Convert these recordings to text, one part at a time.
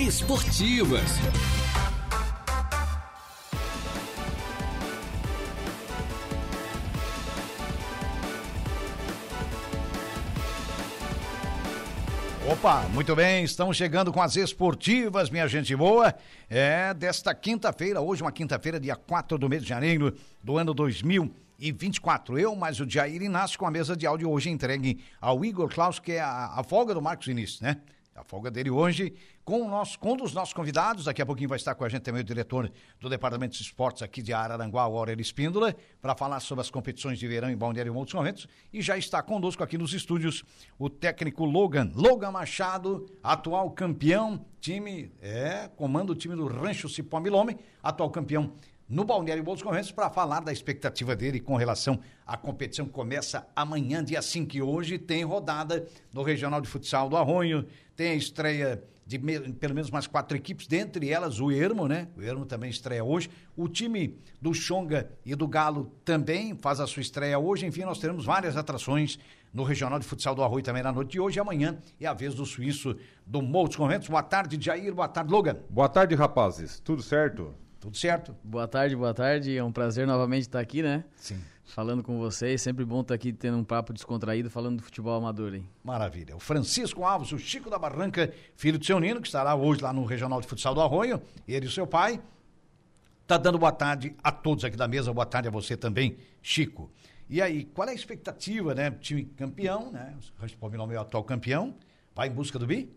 esportivas. Opa, muito bem, estamos chegando com as esportivas, minha gente boa. É desta quinta-feira, hoje uma quinta-feira, dia 4 do mês de janeiro do ano 2024. Eu, mais o Jair Inácio, com a mesa de áudio hoje entregue ao Igor Klaus, que é a, a folga do Marcos Início, né? A folga dele hoje com, o nosso, com um dos nossos convidados. Daqui a pouquinho vai estar com a gente também o diretor do Departamento de Esportes aqui de Araranguá, Aurélio Espíndola, para falar sobre as competições de verão em Balneário e outros momentos. E já está conosco aqui nos estúdios o técnico Logan, Logan Machado, atual campeão, time, é, comanda o time do Rancho Cipó Milome, atual campeão no Balneário Bom Correntes para falar da expectativa dele com relação à competição que começa amanhã, dia 5, que hoje tem rodada no Regional de Futsal do Arronho, tem a estreia de me, pelo menos mais quatro equipes, dentre elas o Ermo, né? O Ermo também estreia hoje. O time do Xonga e do Galo também faz a sua estreia hoje. Enfim, nós teremos várias atrações no Regional de Futsal do Arroio também na noite de hoje. E amanhã é a vez do suíço do Moldes Conventos. Boa tarde, Jair. Boa tarde, Logan. Boa tarde, rapazes. Tudo certo? Tudo certo? Boa tarde, boa tarde. É um prazer novamente estar aqui, né? Sim. Falando com vocês. Sempre bom estar aqui tendo um papo descontraído falando do futebol amador, hein? Maravilha. O Francisco Alves, o Chico da Barranca, filho do seu Nino, que estará hoje lá no Regional de Futsal do Arroio, ele e seu pai. Tá dando boa tarde a todos aqui da mesa. Boa tarde a você também, Chico. E aí, qual é a expectativa, né? Time campeão, né? O Rancho Palmeiras é o atual campeão. Vai em busca do bi?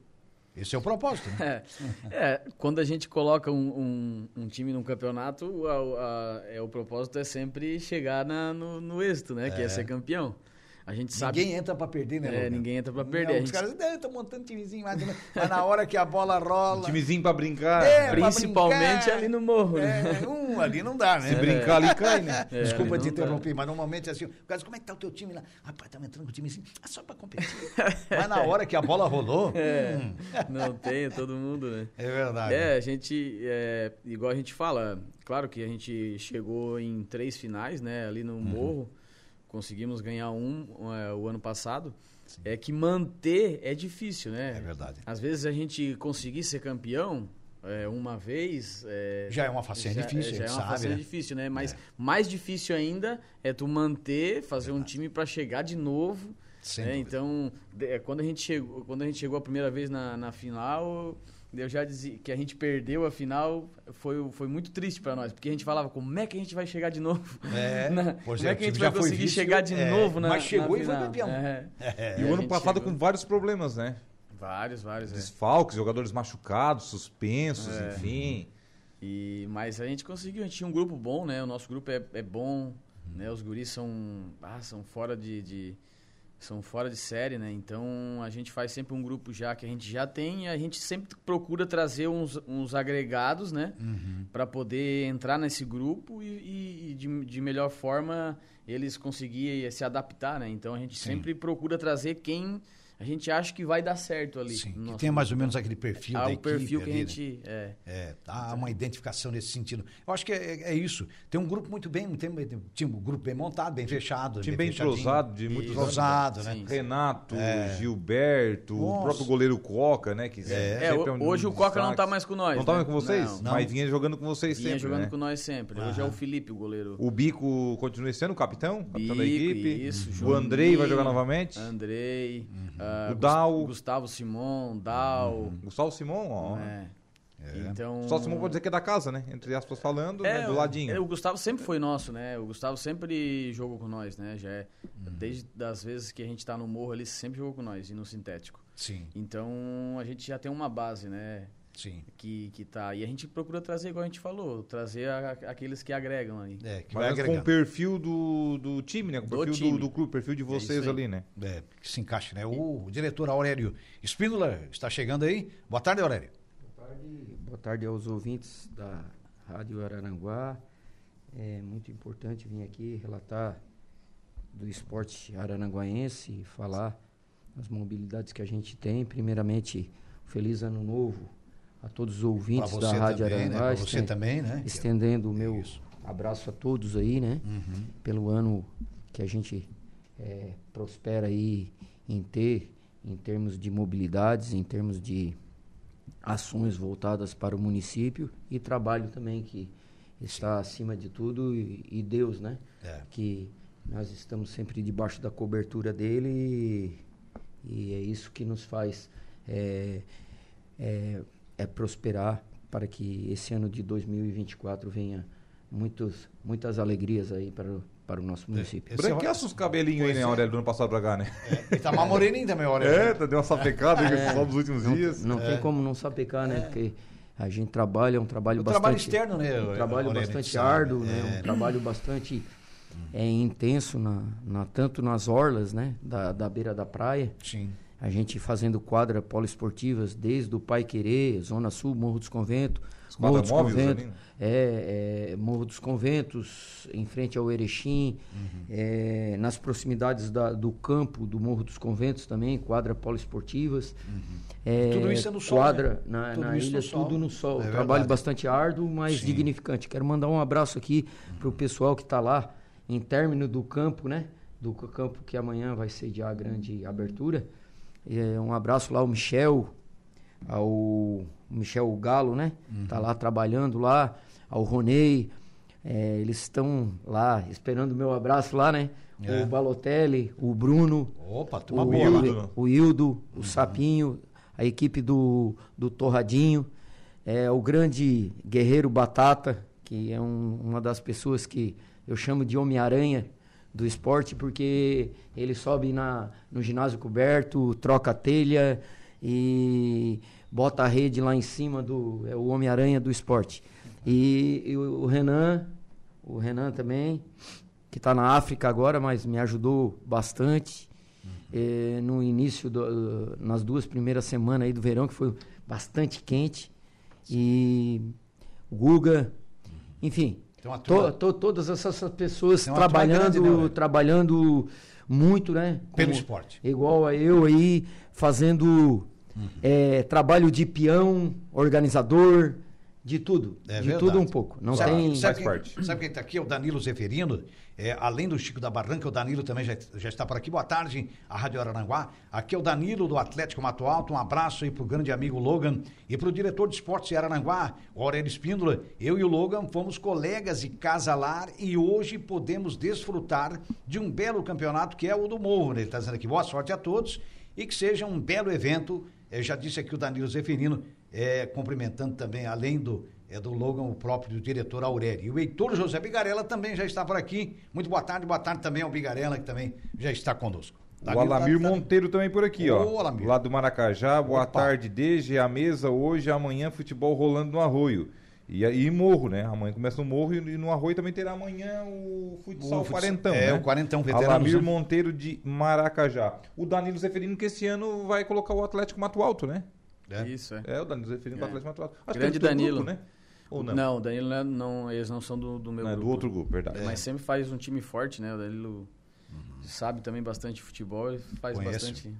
Esse é o propósito, né? É, é quando a gente coloca um, um, um time num campeonato, a, a, é, o propósito é sempre chegar na, no, no êxito, né? É. Que é ser campeão. A gente sabe. Ninguém entra pra perder, né? É, Logan? ninguém entra pra perder. Não, os caras dizem, tô montando timezinho, mas, mas na hora que a bola rola. Um timezinho pra brincar. É, Principalmente brincar, ali no morro. Né? É, um ali não dá, né? Se brincar ali cai, né? É, Desculpa te interromper, dá. mas normalmente é assim. O cara diz, como é que tá o teu time lá? Rapaz, tá entrando com o timezinho, ah, só pra competir. mas na hora que a bola rolou. É, hum. Não tem, todo mundo, né? É verdade. É, a gente, é, igual a gente fala, claro que a gente chegou em três finais, né? Ali no uhum. morro conseguimos ganhar um é, o ano passado, Sim. é que manter é difícil, né? É verdade. Às vezes a gente conseguir ser campeão é, uma vez... É, já é uma façanha difícil, Já é uma sabe, façanha né? difícil, né? Mas mais difícil ainda é tu manter, fazer um time para chegar de novo... Né? Então, de, é, quando a gente chegou, quando a gente chegou a primeira vez na, na final, eu já dizia que a gente perdeu a final, foi, foi muito triste para nós, porque a gente falava como é que a gente vai chegar de novo? É, na, como é, é que a gente vai conseguir vício, chegar de é, novo na Mas chegou na e foi campeão. É, é, e o ano passado chegou. com vários problemas, né? Vários, vários. É. Desfalques, jogadores machucados, suspensos, É. enfim. E, mas a gente conseguiu, a gente tinha um grupo bom, né? O nosso grupo é, é bom, né? Os guris são, ah, são fora de, de são fora de série, né? Então a gente faz sempre um grupo já que a gente já tem e a gente sempre procura trazer uns, uns agregados, né? Uhum. Para poder entrar nesse grupo e, e, e de, de, melhor forma eles conseguirem se adaptar, né? Então a gente Sim. sempre procura trazer quem a gente acha que vai dar certo ali. Sim, no que tenha mais ou menos aquele perfil Ah, da o equipe perfil que a ali, né? gente. É. É, há uma identificação nesse sentido. Eu acho que é, é isso. Tem um grupo muito bem, tem, tem, um grupo bem montado, bem fechado. Time bem entrosado, de muitos. Entrosado, né? Sim. Renato, É. Gilberto, o Nossa. próprio goleiro Coca, né? Que É. sempre É, um- hoje o Coca não destaque. tá mais com nós. Não tá né? mais com vocês? Não. Mas vinha jogando com vocês Vinha sempre, jogando né? com nós sempre. Hoje é o Felipe, o goleiro. O Bico continua sendo o capitão, capitão da equipe. isso, o Andrei vai jogar novamente. Andrei, ah, O Dal. Gustavo Simon, Dal. Gustavo Simon, ó. né? Então. Gustavo Simon pode dizer que é da casa, né? Entre aspas falando, É, né? do ladinho. é, o Gustavo sempre foi nosso, né? O Gustavo sempre jogou com nós, né? Já é, Desde as vezes que a gente tá no morro, ele sempre jogou com nós e no sintético. Sim, Então a gente já tem uma base, né? Sim. Que, que tá. E a gente procura trazer, igual a gente falou, trazer a- aqueles que agregam aí. É, que vai Mas com o perfil do, do time, né? Com o Do perfil do, do clube, perfil de isso vocês aí. ali, né? É, que se encaixe, né? O, diretor Aurélio Espíndola está chegando aí. Boa tarde, Aurélio. Boa tarde, boa tarde aos ouvintes da Rádio Araranguá. É muito importante vir aqui relatar do esporte araranguaense e falar as mobilidades que a gente tem. Primeiramente, feliz ano novo a todos os ouvintes da Rádio também, né? Você também, né? Estendendo o meu Isso. abraço a todos aí, né? Uhum. Pelo ano que a gente é, prospera aí em ter, em termos de mobilidades, em termos de ações voltadas para o município e trabalho também que está acima de tudo e, e Deus, né? É. Que nós estamos sempre debaixo da cobertura dele e, e é isso que nos faz é, é, é prosperar para que esse ano de 2024 venha muitos, muitas alegrias aí para, o- para o nosso município. Esse Branqueaça os cabelinhos aí, né, Aurélio, do ano passado pra cá, né? Ele tá mais moreninho também, olha. É, tá- deu uma sapecada aí só nos últimos Não, dias. não tem como não sapecar, né? Porque a gente trabalha, é um trabalho O bastante... trabalho externo, né? Um trabalho Moreno, bastante árduo, né? É. Um trabalho bastante é, intenso, na, na- tanto nas orlas, né? Da, da beira da praia. Sim. A gente fazendo quadra poliesportivas desde o Pai Querer, Zona Sul, Morro dos Conventos, Morro dos móveis Conventos, né? é, é, Morro dos Conventos, em frente ao Erechim, Uhum. é, nas proximidades da- do campo do Morro dos Conventos também, quadra poliesportivas. É, Uhum. Tudo isso é no sol, Quadra né? na, Tudo na isso no ilha, sol. tudo no sol. É Trabalho verdade. bastante árduo, mas Sim. dignificante. Quero mandar um abraço aqui para o pessoal que está lá em término do campo, né? Do campo que amanhã vai sediar a grande abertura. É, um abraço lá ao Michel, ao Michel Galo, né? Uhum. Tá lá trabalhando lá, ao Ronei. É, eles estão lá esperando o meu abraço lá, né? É. O Balotelli, o Bruno, Opa, o, boa. Hildo. o Hildo, o Sapinho, a equipe do, do Torradinho, é, o grande Guerreiro Batata, que é um- uma das pessoas que eu chamo de Homem-Aranha do esporte, porque ele sobe na, no ginásio coberto, troca a telha e bota a rede lá em cima do. É o Homem-Aranha do esporte. E, e o o Renan, o Renan também, que está na África agora, mas me ajudou bastante. Eh, no início, do, nas duas primeiras semanas aí do verão, que foi bastante quente. E o Guga, enfim, Tem uma to- turma- to- todas essas pessoas turma trabalhando, grande, né, trabalhando muito, né? Pelo Como- esporte. Igual a eu aí, fazendo eh, trabalho de peão, organizador, de tudo. É de verdade. tudo um pouco. Não sabe, tem. sabe quem, parte. Sabe quem está aqui? É o Danilo Zeferino. É, além do Chico da Barranca, o Danilo também já, já está por aqui. Boa tarde, a Rádio Araranguá. Aqui é o Danilo do Atlético Mato Alto. Um abraço aí pro grande amigo Logan e pro diretor de esportes de Araranguá, o Aurélio Espíndola. Eu e o Logan fomos colegas de casalar e hoje podemos desfrutar de um belo campeonato que é o do Morro. né? Ele está dizendo aqui, boa sorte a todos e que seja um belo evento. Eu já disse aqui o Danilo Zeferino, é, cumprimentando também, além do, é do Logan, o próprio diretor Aurélio. E o Heitor José Bigarella também já está por aqui. Muito boa tarde, boa tarde também ao Bigarella, que também já está conosco. O Danilo Alamir tá- tá- Monteiro também por aqui, ó. Ô, Alamir. Lá do Maracajá. Boa Opa. tarde, desde a mesa hoje, amanhã futebol rolando no Arroio. E aí Morro, né? Amanhã começa no Morro e no Arroio também terá amanhã o futsal O quarentão, é, né? o quarentão veteranos, Alamir né? Monteiro de Maracajá. O Danilo Zeferino que esse ano vai colocar o Atlético Mato Alto, né? É. Isso, é. É, o Danilo Zeferino do É. Atlético Mato Alto. Acho Grande que é do Danilo. grupo, né? Ou não? Não, o Danilo não, é- não- eles não são do, do meu Não, é grupo. do outro grupo, verdade. Mas sempre faz um time forte, né? O Danilo sabe também bastante futebol e faz Conhece. bastante.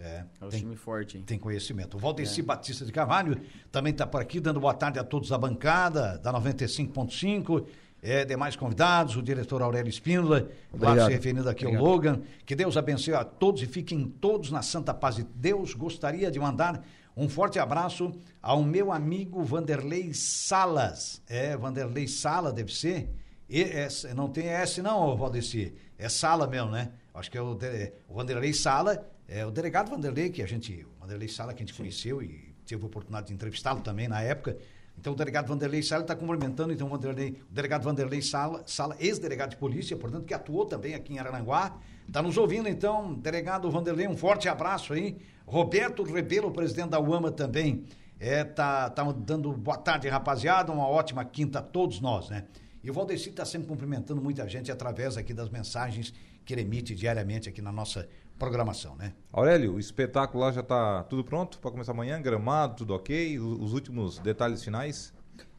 É, É um tem, time forte. hein? tem conhecimento. O Valdeci Batista de Carvalho também está por aqui, dando boa tarde a todos da bancada, da 95.5. É, demais convidados, o diretor Aurélio Espíndola, claro, se referindo aqui Obrigado. ao Logan. Que Deus abençoe a todos e fiquem todos na santa paz de Deus. Gostaria de mandar um forte abraço ao meu amigo Vanderlei Salas. É, Vanderlei Sala deve ser. E, é, não tem S não, Valdeci. É Sala mesmo, né? Acho que é o, de- o Vanderlei Sala, é o delegado Vanderlei, que a gente, o Vanderlei Sala que a gente conheceu e teve a oportunidade de entrevistá-lo também na época. Então o delegado Vanderlei Sala está cumprimentando, então o, Vanderlei, o delegado Vanderlei Sala, Sala ex-delegado de polícia, portanto, que atuou também aqui em Araranguá. Está nos ouvindo, então, delegado Vanderlei, um forte abraço aí. Roberto Rebelo, presidente da UAMA também, é, tá, tá dando boa tarde, rapaziada, uma ótima quinta a todos nós, né? E o Valdeci está sempre cumprimentando muita gente através aqui das mensagens que ele emite diariamente aqui na nossa programação, né? Aurélio, o espetáculo lá já tá tudo pronto para começar amanhã? Gramado, tudo ok? Os últimos detalhes finais?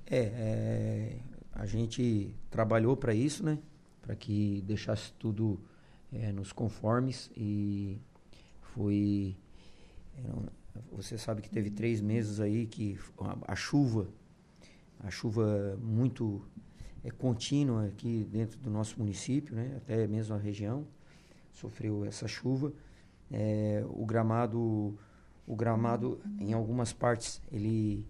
É, é, a gente trabalhou para isso, né? Para que deixasse tudo é, nos conformes e foi. é, você sabe que teve três meses aí que a, a chuva, a chuva muito é, contínua aqui dentro do nosso município, né? Até mesmo a região sofreu essa chuva. É, o gramado o gramado em algumas partes ele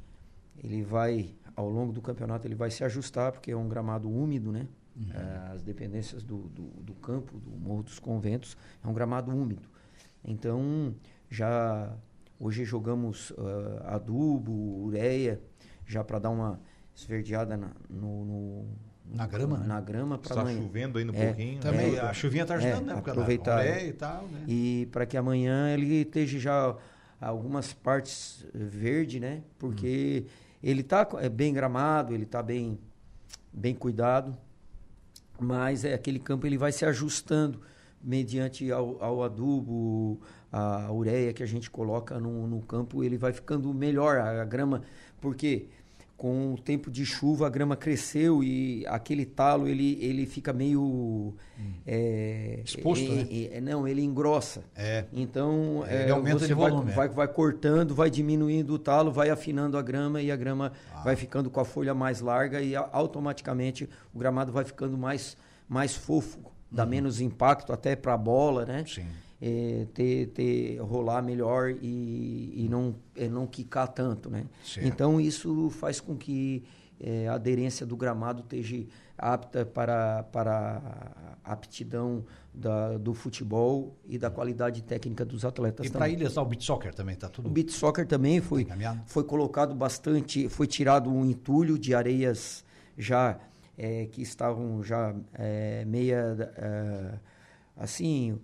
ele vai ao longo do campeonato ele vai se ajustar porque é um gramado úmido, né? Uhum. É, as dependências do, do, do, campo, do Morro dos Conventos, é um gramado úmido. Então, já hoje jogamos uh, adubo, ureia, já para dar uma esverdeada na, no, no na grama, né? Na grama para Está chovendo aí um é, pouquinho. Também, é, a chuvinha está ajudando, é, né? Aproveitar. e tal, né? E para que amanhã ele esteja já algumas partes verde, né? Porque hum. ele está é bem gramado, ele está bem, bem cuidado, mas é aquele campo ele vai se ajustando mediante ao, ao adubo, a ureia que a gente coloca no, no campo, ele vai ficando melhor a, a grama, porque com o tempo de chuva a grama cresceu e aquele talo ele, ele fica meio hum. é, exposto, é, né? É, não, ele engrossa. É. Então ele aumenta de vai, volume. Vai, vai, cortando, vai diminuindo o talo, vai afinando a grama e a grama ah. vai ficando com a folha mais larga e automaticamente o gramado vai ficando mais mais fofo, dá uhum. menos impacto até para a bola, né? Sim é, ter, ter rolar melhor e, e não, é, não quicar tanto, né? Certo. Então isso faz com que é, a aderência do gramado esteja apta para, para a aptidão da, do futebol e da qualidade técnica dos atletas e para ilhas o beat soccer também está tudo o beat soccer também foi foi colocado bastante foi tirado um entulho de areias já é, que estavam já é, meia é, assim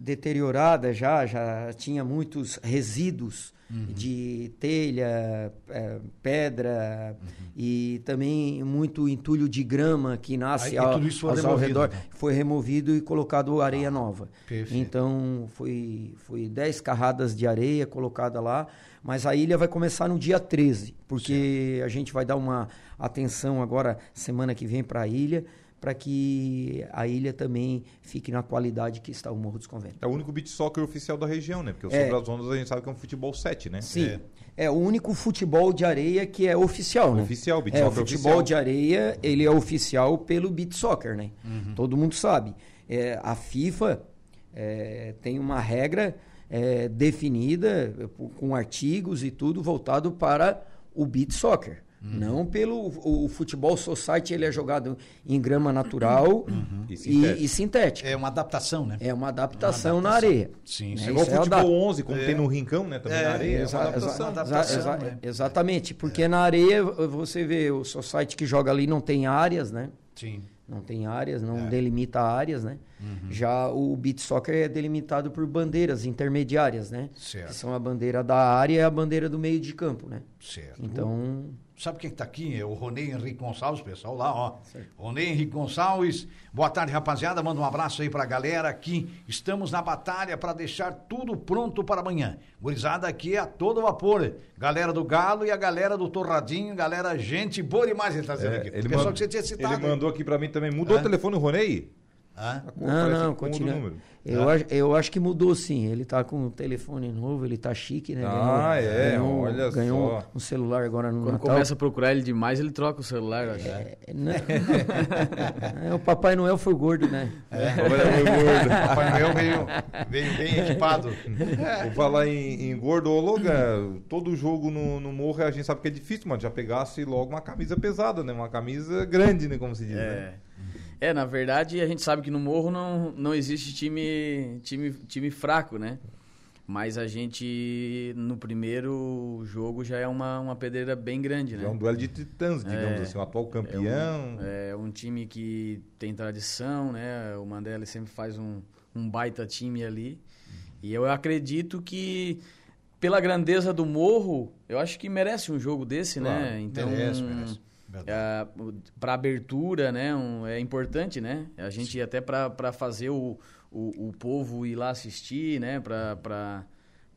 deteriorada já, já tinha muitos resíduos uhum. de telha, é, pedra uhum. e também muito entulho de grama que nasce Aí, ao, ao redor. Né? Foi removido e colocado areia ah, nova. Perfeito. Então foi, foi 10 carradas de areia colocada lá, mas a ilha vai começar no dia 13, porque certo. a gente vai dar uma atenção agora semana que vem para a ilha para que a ilha também fique na qualidade que está o Morro dos Conventos. É o único beach soccer oficial da região, né? Porque o é, Sobre as Ondas a gente sabe que é um futebol 7, né? Sim. É. é. o único futebol de areia que é oficial, né? Oficial, beach é, soccer o futebol oficial. de areia, ele é oficial pelo beach soccer, né? Uhum. Todo mundo sabe. É, a FIFA é, tem uma regra é, definida com artigos e tudo voltado para o beach soccer. Uhum. Não pelo o, futebol society, ele é jogado em grama natural uhum. e, sintético. E, e, sintético. É uma adaptação, né? É uma adaptação, uma adaptação. na areia. Sim, sim. É igual o futebol é 11, como é. tem no rincão, né? Também é, na areia. Exa é uma adaptação. Exa adaptação exa né? Exatamente, porque na areia você vê o society que joga ali não tem áreas, né? Sim. Não tem áreas, não é. delimita áreas, né? Uhum. Já o beat soccer é delimitado por bandeiras intermediárias, né? Certo. Que são a bandeira da área e a bandeira do meio de campo, né? Certo. Então... Sabe quem está aqui? É o Ronei Henrique Gonçalves, pessoal lá, ó. Certo. Ronei Henrique Gonçalves. Boa tarde, rapaziada. Manda um abraço aí para a galera aqui. Estamos na batalha para deixar tudo pronto para amanhã. Gurizada aqui é a todo vapor. Galera do Galo e a galera do Torradinho, galera, gente boa demais, ele tá dizendo é, aqui. Ele Pessoal que você tinha citado. Ele mandou aqui para mim também. Mudou o telefone, Ronei? Ah? Não, não, continua. Eu, ah. acho, eu acho que mudou sim. Ele tá com um telefone novo, ele tá chique, né? Ah, ganhou, é, ganhou, olha ganhou só. um celular agora no Quando Natal. começa a procurar ele demais, ele troca o celular, eu acho. É, não. é, o Papai Noel foi gordo, né? É, o Papai Noel foi gordo. Papai Noel veio, veio bem equipado. Vou falar em, em gordo. Ô, Logan, todo jogo no, no morro a gente sabe que é difícil, mas já pegasse logo uma camisa pesada, né? Uma camisa grande, né? Como se diz, é. né? É, na verdade, a gente sabe que no Morro não, não existe time, time, time fraco, né? Mas a gente, no primeiro jogo, já é uma, uma pedreira bem grande, né? É um duelo de titãs, digamos é, assim, o atual campeão. É um, é um, time que tem tradição, né? O Mandela sempre faz um, um baita time ali. E eu acredito que, pela grandeza do Morro, eu acho que merece um jogo desse, né? claro, né? Então, merece, merece é, para abertura, né? Um, é importante, né? A gente até para fazer o, o, o, povo ir lá assistir, né? Para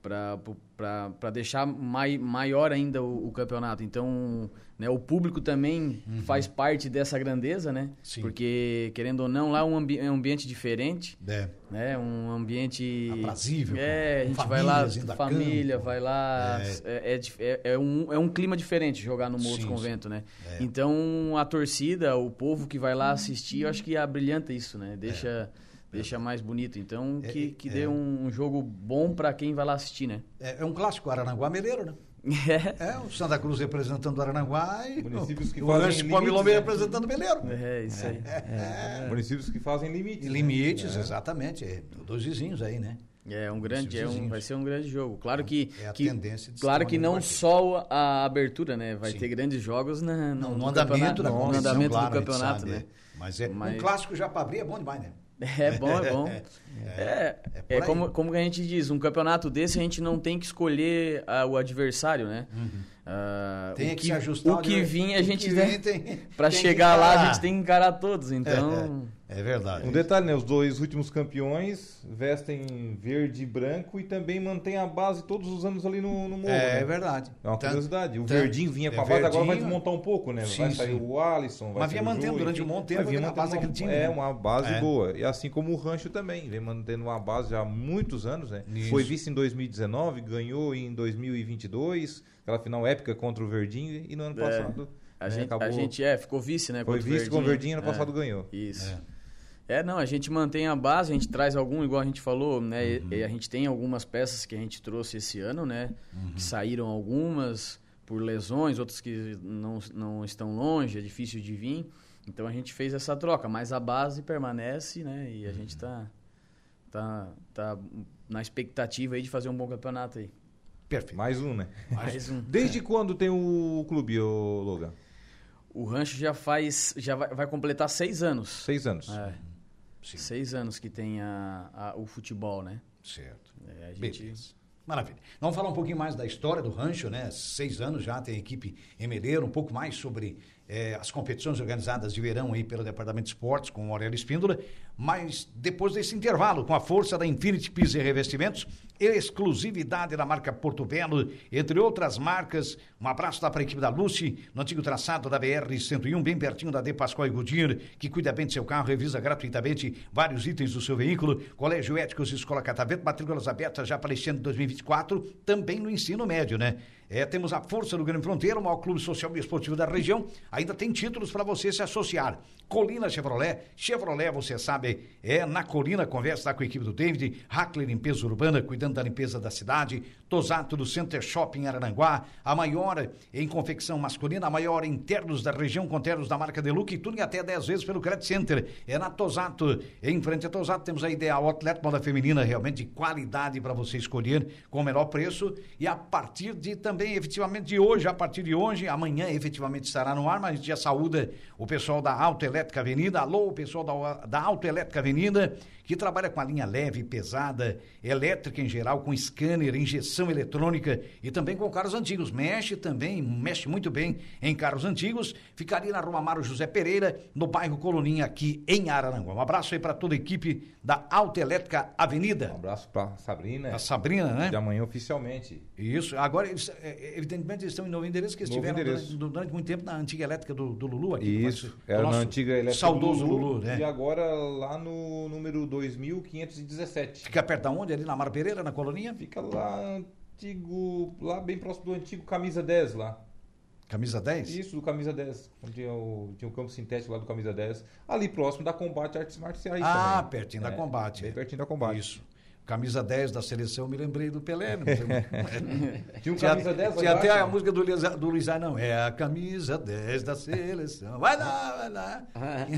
para deixar mai, maior ainda o, o, campeonato. Então, né, o público também uhum. faz parte dessa grandeza, né? Sim. Porque, querendo ou não, lá é um, ambi é um ambiente diferente. É. Né? Um ambiente... Aprazível. É, a gente vai lá, família, campo. vai lá... É. É, é, é, um, é um clima diferente jogar no Morro Convento, né? É. Então, a torcida, o povo que vai lá assistir, eu acho que abrilhanta isso, né? Deixa Deixa mais bonito. Então, é, que, que é, dê um jogo bom para quem vai lá assistir, né? É, é um clássico Arananguá Meleiro, né? É. é, o Santa Cruz representando o Aranaguá e Municípios que o fazem Rancho né? representando o Meleiro. É, isso aí. É. Municípios que fazem limites. Limites, né? exatamente. É, dois vizinhos aí, né? É um grande, é um, vai ser um grande jogo. Claro que, é a que tendência de claro que não só a abertura, né? Vai Sim. ter grandes jogos na, no, no, no andamento, no andamento claro, do campeonato, né? Mas é Mas... um clássico já para abrir é bom demais, né? É bom, é bom. É, é, é, é como, como a gente diz, um campeonato desse a gente não tem que escolher uh, o adversário, né? Uhum. Uh, tem o que, que se ajustar. O que vir a gente para chegar lá a gente tem que encarar todos, então é, é, verdade. Um detalhe, né? Os dois últimos campeões vestem verde e branco e também mantém a base todos os anos ali no, no morro. É, né? verdade. É uma curiosidade. O verdinho vinha com a base, agora vai desmontar um pouco, né? Sim, vai sair sim. o Alisson, vai Mas vinha mantendo durante um monte de tempo vinha a base daquele time. É, né? uma base boa. E assim como o Rancho também, vem mantendo uma base já há muitos anos, né? Isso. Foi vice em 2019, ganhou em 2022 aquela final épica contra o Verdinho e no ano é, passado. A, né, gente, acabou... a gente é, ficou vice, né? Foi vice com o Verdinho e ano é, passado ganhou. Isso. É. é. não, a gente mantém a base, a gente traz algum, igual a gente falou, né? Uhum. E, a gente tem algumas peças que a gente trouxe esse ano, né? Uhum. Que saíram algumas por lesões, outras que não, não estão longe, é difícil de vir. Então a gente fez essa troca, mas a base permanece, né? E a uhum. gente tá, tá, tá na expectativa aí de fazer um bom campeonato aí. Perfeito. Mais um, né? Mais um. Desde quando tem o clube, ô Logan? O rancho já faz. já vai, vai completar seis anos. Seis anos. É. Sim. Seis anos que tem a, a, o futebol, né? Certo. É, a gente... Beleza. Maravilha. Vamos falar um pouquinho mais da história do rancho, né? Seis anos já tem equipe Emeleiro, um pouco mais sobre é, as competições organizadas de verão aí pelo Departamento de Esportes com o Aurélio Espíndola, mas depois desse intervalo, com a força da Infinity Pisos e Revestimentos, exclusividade da marca Porto Belo, entre outras marcas, um abraço lá para a equipe da Lucy, no antigo traçado da BR-101, bem pertinho da De Pascoal e Goodyear, que cuida bem do seu carro, revisa gratuitamente vários itens do seu veículo, Colégio Éticos e Escola Catavento, matrículas abertas já para este ano de 2024, também no ensino médio, né? É, temos a Força do Grande Fronteira, o maior clube social e esportivo da região. Ainda tem títulos para você se associar. Colina Chevrolet. Chevrolet, você sabe, é na Colina. Conversa com a equipe do David. Hackler Limpeza Urbana, cuidando da limpeza da cidade. Tosato do Center Shopping Araranguá. A maior em confecção masculina, a maior em ternos da região, com ternos da marca Deluxe. E tudo até 10 vezes pelo Credit Center. É na Tosato. Em frente a Tosato, temos a Ideal Outlet, moda feminina realmente de qualidade para você escolher com o menor preço. E a partir de também efetivamente de hoje, a partir de hoje, amanhã efetivamente estará no ar, mas já saúda o pessoal da Autoelétrica Avenida. Alô, pessoal da, da Autoelétrica Avenida que trabalha com a linha leve, pesada, elétrica em geral, com scanner, injeção eletrônica e também com carros antigos. Mexe também, mexe muito bem em carros antigos. Ficaria na Rua Amaro José Pereira, no bairro Coloninha, aqui em Araranguá. Um abraço aí para toda a equipe da Autoelétrica Avenida. Um abraço para Sabrina. A Sabrina, né? De amanhã oficialmente. Isso. Agora, eles, é, evidentemente, eles estão em novo endereço, que eles novo durante, durante, muito tempo na antiga elétrica do, do Lulu aqui. Isso. Era na antiga elétrica saudoso do Lulu, Lulu né? E agora lá no número 2517. Fica perto aonde? Ali na Mar Pereira, na colonia? Fica lá antigo, lá bem próximo do antigo Camisa 10 lá. Camisa 10? Isso, do Camisa 10. Onde tinha o, tinha o campo sintético lá do Camisa 10. Ali próximo da Combate Artes Marciais. Ah, também. pertinho é, da Combate. Bem pertinho da Combate. Isso. Camisa 10 da seleção, me lembrei do Pelé. Não tinha um camisa 10 Tinha até a música do Luiz, do Luiz não. É a camisa 10 da seleção. Vai lá, vai lá.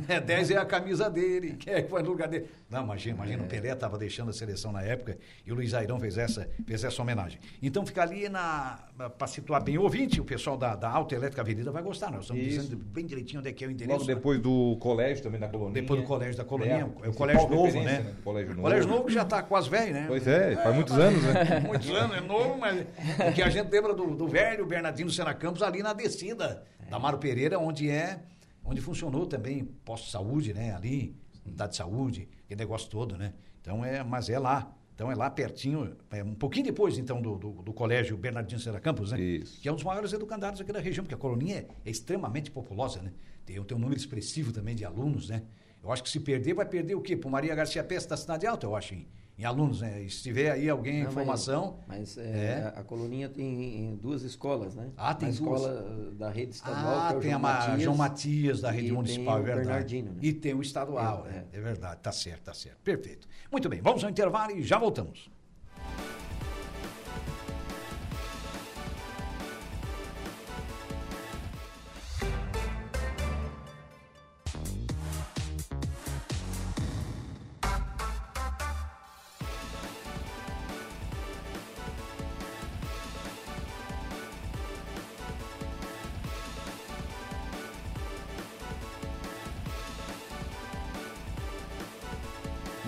É, 10 é a camisa dele. Quem é que foi no lugar dele? Não, imagina, imagina, o Pelé estava deixando a seleção na época e o Luiz Airão fez essa, fez essa homenagem. Então fica ali na. Para situar bem o ouvinte, o pessoal da, da Alta Elétrica Avenida vai gostar. Nós estamos Isso. dizendo bem direitinho onde é que é o endereço. Logo depois do colégio também da Colonia. Depois do colégio da Colonia. É, é o colégio novo, né? né? Colégio novo. colégio novo já está quase velho, né? Pois é, faz muitos anos, né? muitos anos, é novo, mas o que a gente lembra do, do velho Bernardino Sena Campos ali na descida é. da Mário Pereira, onde é, onde funcionou também posto de saúde, né? Ali, unidade de saúde, aquele negócio todo, né? Então é, mas é lá. Então é lá pertinho, é um pouquinho depois então do, do, do colégio Bernardino Sena Campos, né? Isso. Que é um dos maiores educandários aqui da região, porque a colonia é, é extremamente populosa, né? Tem, tem um número expressivo também de alunos, né? Eu acho que se perder, vai perder o quê? Para Maria Garcia Pesta da Cidade Alta, eu acho, hein? Em alunos, né? Se tiver aí alguém Não, informação. Mas, mas é, É. a coluninha tem duas escolas, né? Ah, tem a duas. escola da rede estadual, Ah, que é o tem João a Ma- Matias, João Matias da rede municipal, é verdade. Bernardino, né? E tem o estadual, É, é, é verdade, tá certo, tá certo. Perfeito. Muito bem, vamos ao intervalo e já voltamos.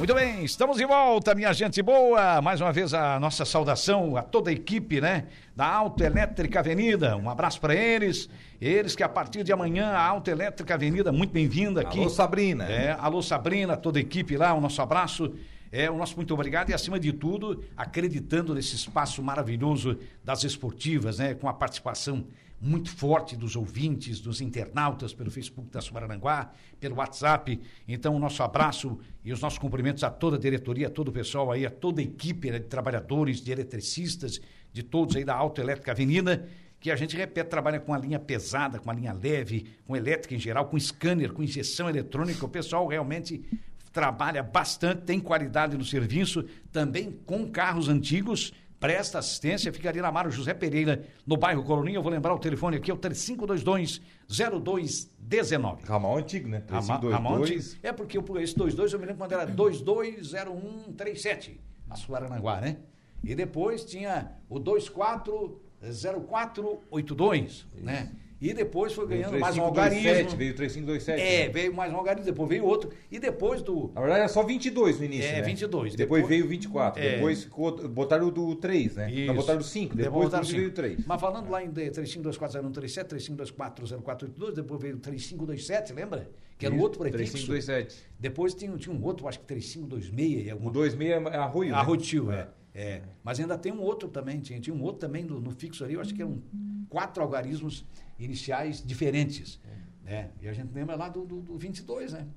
Muito bem, estamos de volta, minha gente boa. Mais uma vez a nossa saudação a toda a equipe, né? Da Autoelétrica Avenida. Um abraço para eles. Eles que a partir de amanhã a Autoelétrica Avenida, muito bem-vinda aqui. Alô, Sabrina. É, alô Sabrina, toda a equipe lá, o nosso abraço. É, o nosso muito obrigado e, acima de tudo, acreditando nesse espaço maravilhoso das esportivas, né? Com a participação muito forte dos ouvintes, dos internautas pelo Facebook da Sumaranguá, pelo WhatsApp. Então, o nosso abraço e os nossos cumprimentos a toda a diretoria, a todo o pessoal aí, a toda a equipe né, de trabalhadores, de eletricistas, de todos aí da Autoelétrica Avenida, que a gente repete, trabalha com a linha pesada, com a linha leve, com elétrica em geral, com scanner, com injeção eletrônica. O pessoal realmente trabalha bastante, tem qualidade no serviço, também com carros antigos, presta assistência, fica ali na Mário José Pereira, no bairro Coloninha. Eu vou lembrar o telefone aqui, é o 3522-0219. Ramal antigo, né? Ramal- 3522. Ramal antigo. É porque eu- esse 22 eu me lembro quando era 220137, a Suarananguá, né? E depois tinha o 240482, né? E depois foi Veio ganhando mais um 3527, algarismo. Veio 3527. É, né? veio mais um algarismo, depois veio outro. E depois do. Na verdade era só 22 no início, É, né? 22. Depois, Depois- veio 24. É. Depois ficou, botaram o do 3, né? Isso. Não, botaram o 5. Depois Depois, veio o cinco. 3. Mas falando lá em 35240137, 35240482, depois veio o 3527, lembra? Que era o outro prefixo. 3527. Depois tinha, tinha um outro, acho que 3526 e O alguma 26 é arroio, né? Arroio de Tio, é. É. Mas ainda tem um outro também, tinha, tinha um outro também no, no fixo ali, eu acho que eram quatro algarismos iniciais diferentes. Né? E a gente lembra lá do, do, do 22, né?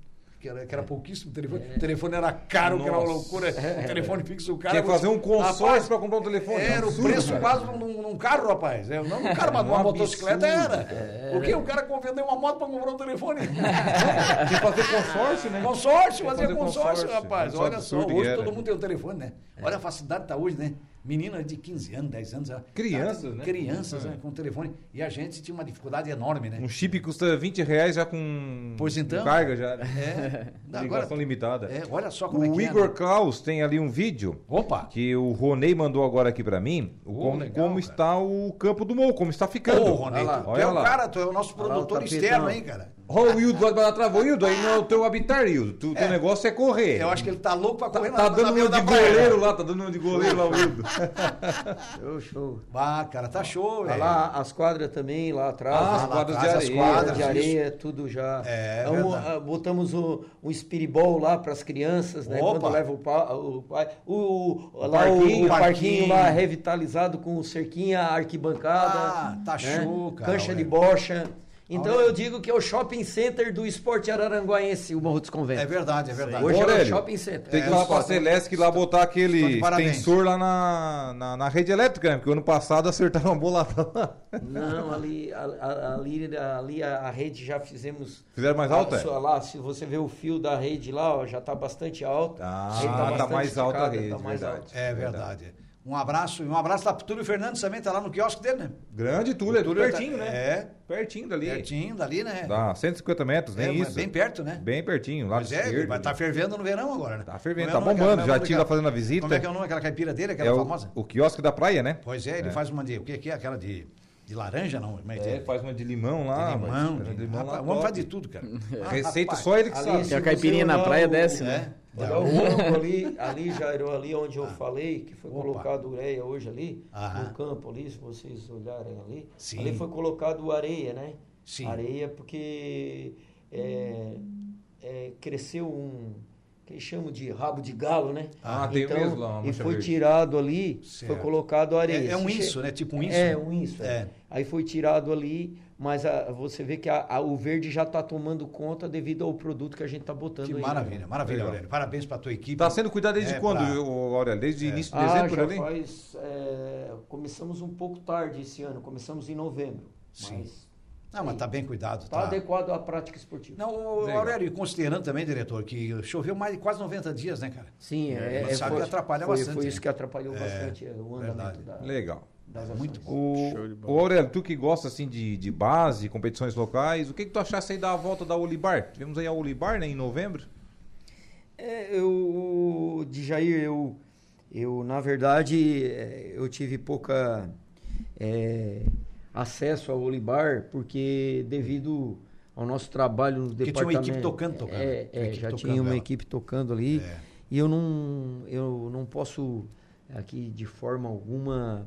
Que era, que era pouquíssimo telefone. O telefone era caro, que era uma Nossa. loucura. O telefone fixo, o cara. Tinha que fazer um consórcio Rapaz, pra comprar um telefone. Era o Absurdo, preço cara. quase num, num carro, rapaz. É, não num carro, mas Um numa motocicleta absurdo. era. O quê? O cara vendeu uma moto pra comprar um telefone. Tinha que fazer consórcio, né? Consórcio, que fazia fazer consórcio, consórcio. rapaz. É Olha só, que hoje todo mundo tem o telefone, né? Olha a facilidade que tá hoje, né? Menina de 15 anos, 10 anos. Crianças, tá- né? Crianças, É. né? Com telefone. E a gente tinha uma dificuldade enorme, né? Um chip custa 20 reais já com, Pois então. com carga já. né? É. Ligação limitada. é, olha só como é O que Igor é. né? Klaus tem ali um vídeo Opa! que o Ronei mandou agora aqui pra mim, o Oh, como, legal, como está o campo do Mou, como está ficando. Ô, Ronei, Olha lá. tu, tu Olha é o lá. cara, tu é o nosso Olha lá o produtor externo aí, cara. Ó, o Wildo lá. Ô, Wildo, aí não é o teu habitat, Wildo. Tu, Teu negócio é correr. Eu acho que ele tá louco pra Tá, correr tá na, na dando um da de goleiro lá, tá dando um de goleiro lá, o Wildo. Show, show. Ah, cara, tá show, Tá velho. lá as quadras também, lá atrás. Ah, as lá quadras de atrás, as areia. quadras, de isso. areia, tudo já. É, Então, verdade. ah, botamos o, um espiribol lá para as crianças, né? Opa. Quando leva o, pa, o pai. O, lá parquinho, o, o parquinho lá revitalizado com cerquinha, arquibancada. Ah, tá né? show, cara, Cancha de olha. bocha. Então Olha. eu digo que é o shopping center do esporte araranguaense, o Morro dos Conventos. É verdade, é verdade. Hoje é o shopping center. Tem que É, ir lá pra só- Celeste lá botar aquele extensor lá na, na, na rede elétrica, né? Porque o ano passado acertaram uma bolada lá. Não, ali, a- a- ali, ali a, a rede já fizemos. Fizeram mais alta? Só Lá, se você vê o fio da rede lá, ó, já está bastante alto. Ah, A rede tá bastante mais alta a esticada, rede, tá mais verdade. alta. É verdade. Um abraço, e um abraço lá pro Túlio Fernandes também, tá lá no quiosque dele, né? Grande Túlio, é Túlio pertinho, tá- né? É, Pertinho dali. pertinho dali, né? Dá 150 metros, É, nem mas isso. Bem perto, né? Bem pertinho, lá Pois é, esquerdo. vai estar fervendo no verão agora, né? Tá fervendo, Como é tá o bombando. Já é lá fazendo a visita. Como é que é o nome daquela caipira dele, aquela É o, famosa? o quiosque da praia, né? Pois é, ele faz uma de. O que que é aquela de, de laranja, não? Como é que É, faz uma de limão De lá. limão. mas- de- de limão rapaz, lá o homem top. faz de tudo, cara. Receita só ele que sabe. se a caipirinha na praia, o- desce, É. né? Olhar o campo ali, ali já era ali onde eu falei, que foi Opa. colocado ureia hoje ali, Aham. no campo ali, se vocês olharem ali. Sim. Ali foi colocado areia, né? Sim. Areia porque é, é, cresceu um que eles chamam de rabo de galo, né? Ah, tem então, mesmo lá, E foi tirado ali, Certo. foi colocado areia. É- é um che- inso, né? Tipo um inso. É, um inso. É. É. aí foi tirado ali, mas a, você vê que a, a, o verde já está tomando conta devido ao produto que a gente está botando que aí. Maravilha, maravilha, Aurélio. Parabéns para a tua equipe. Está sendo cuidado desde é, quando, pra... Aurélio? Desde é. início de dezembro ah, já ali? Faz, é, começamos um pouco tarde esse ano, começamos em novembro. Sim. Mas não, mas está bem cuidado. Está tá adequado à prática esportiva. Não, o Aurélio, considerando também, diretor, que choveu mais de quase 90 dias, né, cara? Sim, é. é sabe foi, que atrapalha foi, bastante. Foi isso né? que atrapalhou é, bastante o andamento verdade. da. Legal. Muito bom. O, o Aurélio, tu que gosta assim de, de base, competições locais, o que, que tu achaste aí da volta da Olibar? Tivemos aí a Olibar, né, em novembro? É, eu, de Jair, eu, eu na verdade, é, eu tive pouca. É, acesso ao Olibar, porque devido ao nosso trabalho no porque departamento... tinha uma equipe tocando, tocando. É, é já tinha uma ela. equipe tocando ali. É. E eu não, eu não posso aqui de forma alguma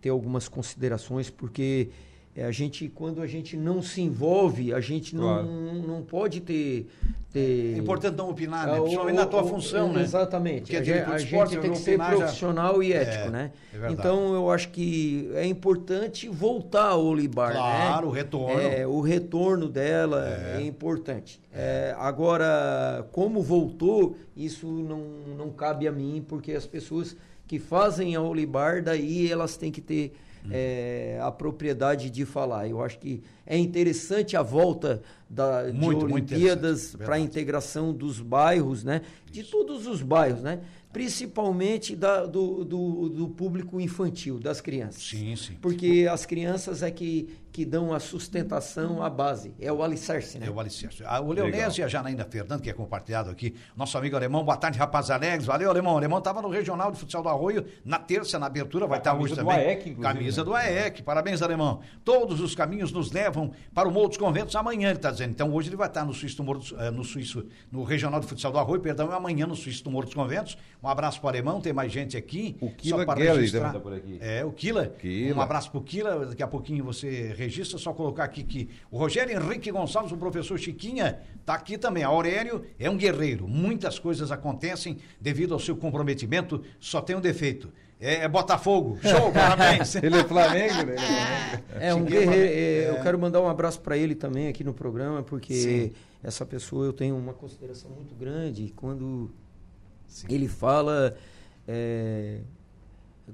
ter algumas considerações, porque é, a gente, quando a gente não se envolve, a gente claro. não, não pode ter, ter... É importante não opinar, né? Principalmente na tua função, né? Exatamente. Porque a, gente, a gente tem que ser profissional já... e ético, é, né? É então, eu acho que é importante voltar ao Olibar, claro, né? Claro, o retorno. É, o retorno dela é, é importante. É, agora, como voltou, isso não, não cabe a mim, porque as pessoas que fazem a Olibar, daí elas têm que ter é, a propriedade de falar. Eu acho que é interessante a volta da, muito, de Olimpíadas para a integração dos bairros, né? De todos os bairros, né? Principalmente da, do, do, do, público infantil, das crianças. Sim, sim. Porque as crianças é que que dão a sustentação à base. É o alicerce, né? É o alicerce. Ah, o Leonésio e a Janaína Fernando, que é compartilhado aqui, nosso amigo alemão. Boa tarde, rapaz alegres. Valeu, alemão. O alemão estava no Regional de Futsal do Arroio, na terça, na abertura, vai estar hoje também. AEC, camisa né? do AEC. Parabéns, alemão. Todos os caminhos nos levam para o Morro dos Conventos amanhã, ele está dizendo. Então hoje ele vai estar no Suíço do Morro, eh, no Suíço, no Regional de Futsal do Arroio, perdão, e amanhã no Suíço do Morro dos Conventos. Um abraço para o alemão, tem mais gente aqui. O Kila Gelli também está por aqui. É, o Kila. Um abraço para o Kila, daqui a pouquinho você registra, só colocar aqui que o Rogério Henrique Gonçalves, o professor Chiquinha, está aqui também. A Aurélio é um guerreiro. Muitas coisas acontecem devido ao seu comprometimento, só tem um defeito. É, é Botafogo. Show, parabéns. ele é Flamengo, né? É, é um guerreiro. É, eu quero mandar um abraço para ele também aqui no programa, porque Sim. essa pessoa eu tenho uma consideração muito grande. Quando Sim. ele fala, é,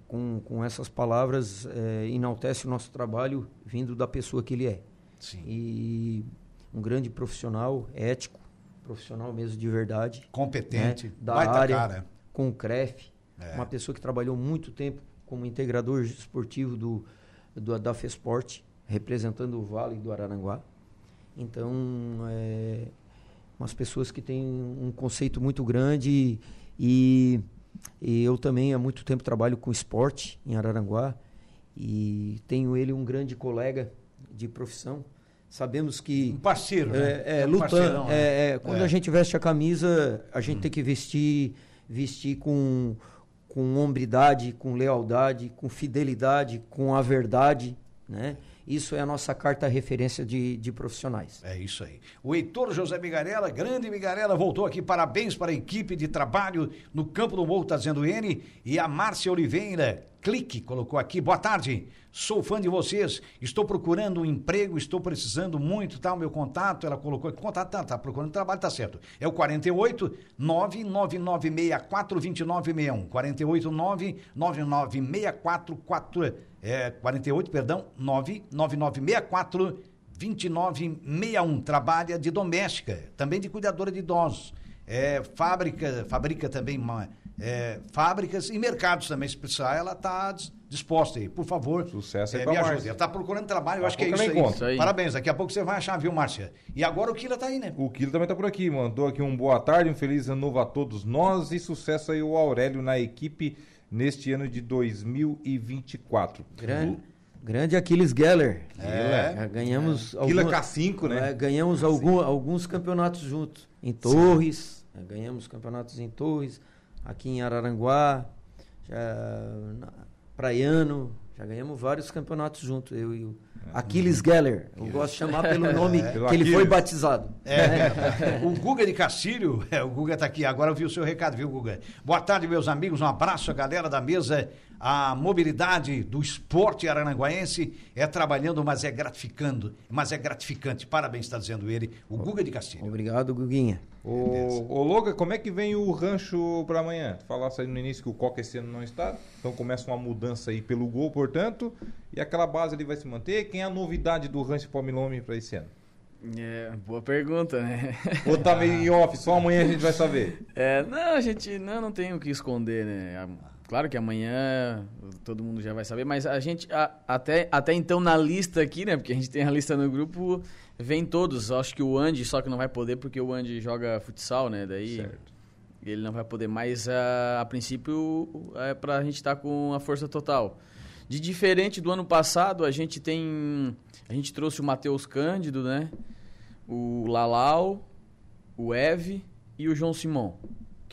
com, com essas palavras, é, enaltece o nosso trabalho vindo da pessoa que ele é. Sim. E um grande profissional, ético, profissional mesmo de verdade. Competente, né, da área, cara. com o CREF. É. Uma pessoa que trabalhou muito tempo como integrador esportivo do, do da FESPORT, representando o Vale do Araranguá. Então, é, umas pessoas que têm um conceito muito grande e, e eu também há muito tempo trabalho com esporte em Araranguá e tenho ele um grande colega de profissão. Sabemos que. Um parceiro, né? É, é, um lutando. Né? É, é, quando a é. gente veste a camisa, a gente hum. tem que vestir, vestir com, com hombridade, com lealdade, com fidelidade, com a verdade, né? Isso é a nossa carta referência de, de profissionais. É isso aí. O Heitor José Migarela, grande Migarela, voltou aqui. Parabéns para a equipe de trabalho no Campo do Morro, está dizendo ele. E a Márcia Oliveira, clique, colocou aqui. Boa tarde, sou fã de vocês. Estou procurando um emprego, estou precisando muito, tá? O meu contato, ela colocou aqui. Contato, tá, tá procurando trabalho, tá certo. É o 48 99964 2961. 48 99964 é, 48, perdão, 99964 2961. Trabalha de doméstica, também de cuidadora de idosos. É, fábrica, fabrica também é, fábricas e mercados também, se precisar, ela está disposta aí. Por favor, Sucesso é, me ajude. Ela está procurando trabalho, eu acho que é isso aí. isso aí. Parabéns, daqui a pouco você vai achar, viu, Márcia? E agora o Kila está aí, né? O Kila também está por aqui, mandou aqui um boa tarde, um feliz ano novo a todos nós e sucesso aí o Aurélio na equipe neste ano de 2024. Grande, grande Aquiles Geller. É. ganhamos. É. Alguma, K5, né? É, ganhamos algum, alguns campeonatos juntos. Em Torres, é, ganhamos campeonatos em Torres, aqui em Araranguá, já, na, Praiano, já ganhamos vários campeonatos juntos, eu e o Aquiles Geller. Eu gosto de chamar pelo nome é, que ele foi batizado. É. o Guga de Cacílio, é, o Guga está aqui, agora eu vi o seu recado, viu, Guga? Boa tarde, meus amigos, um abraço à galera da mesa a mobilidade do esporte arananguaense é trabalhando, mas é gratificando, mas é gratificante. Parabéns, está dizendo ele, o Guga de Castilho. Obrigado, Guguinha. Ô, ô Loga, como é que vem o rancho para amanhã? Falasse aí no início que o Coca esse ano não está, então começa uma mudança aí pelo gol, portanto, e aquela base ali vai se manter. Quem é a novidade do rancho Palmilome para esse ano? É, boa pergunta, né? Ou tá meio em off, só amanhã a gente vai saber. É, não, a gente não, não tem o que esconder, né? Claro que amanhã todo mundo já vai saber, mas a gente, a, até, até então na lista aqui, né? Porque a gente tem a lista no grupo, vem todos. Acho que o Andy só que não vai poder porque o Andy joga futsal, né? Daí certo. ele não vai poder, mas a, a princípio é pra gente estar tá com a força total. De diferente do ano passado, a gente tem. A gente trouxe o Matheus Cândido, né? O Lalau, o Eve e o João Simão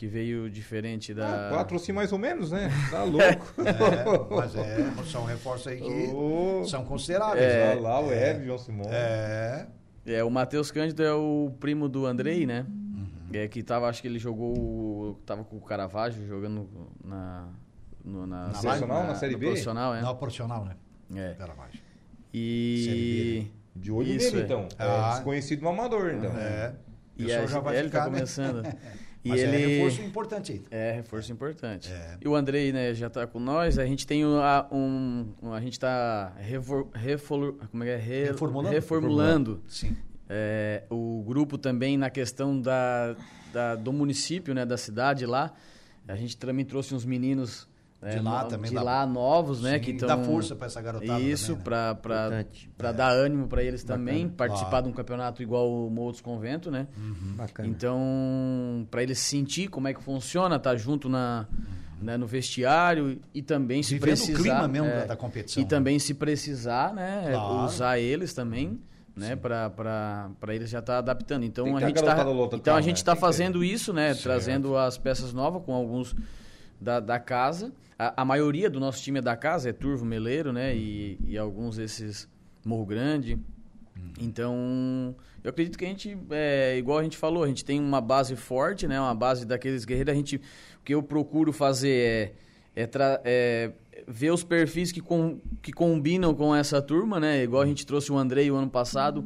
que veio diferente da. Ah, quatro assim mais ou menos, né? Tá louco. é, mas é, são reforços aí que oh. são consideráveis. É, lá o é, João Simão. É. É, o Matheus Cândido é o primo do Andrei, né? Uhum. É que tava, acho que ele jogou. Tava com o Caravaggio jogando na. No, na, na profissional, na, na Série B? Profissional, é. Não, profissional, né? É. Caravaggio. E. De olho Isso, nele, é. então. Ah. É desconhecido no amador, então. É. E a, já vai ele tá ficar, tá né? começando. E Mas é ele... é reforço importante. É, reforço importante. É. E o Andrei, né, já está com nós. A gente tem um... um a gente está refor, refor, como é é? Re, reformulando. Reformulando. Sim. É, o grupo também na questão da, da, do município, né, da cidade lá. A gente também trouxe uns meninos de lá também de dá... lá novos, né? Sim, que tão... dá força para essa garotada. Isso, né? para para é. dar ânimo para eles também, Bacana. participar de um campeonato igual o dos Convento, né? Uhum. Bacana. Então, para eles sentir como é que funciona, tá junto na uhum. né, no vestiário e também se Vivendo precisar, o clima mesmo é, da competição. E né? também se precisar, né, claro. usar eles também né, para eles já estar tá adaptando. Então a gente está então a gente está né? fazendo isso, né, certo. trazendo as peças novas com alguns da, da casa a, a, maioria do nosso time é da casa, é Turvo Meleiro, né? E, e alguns desses Morro Grande. Uhum. Então, eu acredito que a gente, é, igual a gente falou, a gente tem uma base forte, né? Uma base daqueles guerreiros. A gente, o que eu procuro fazer é, é, é ver os perfis que, com, que combinam com essa turma, né? Igual a gente trouxe o Andrei o ano passado.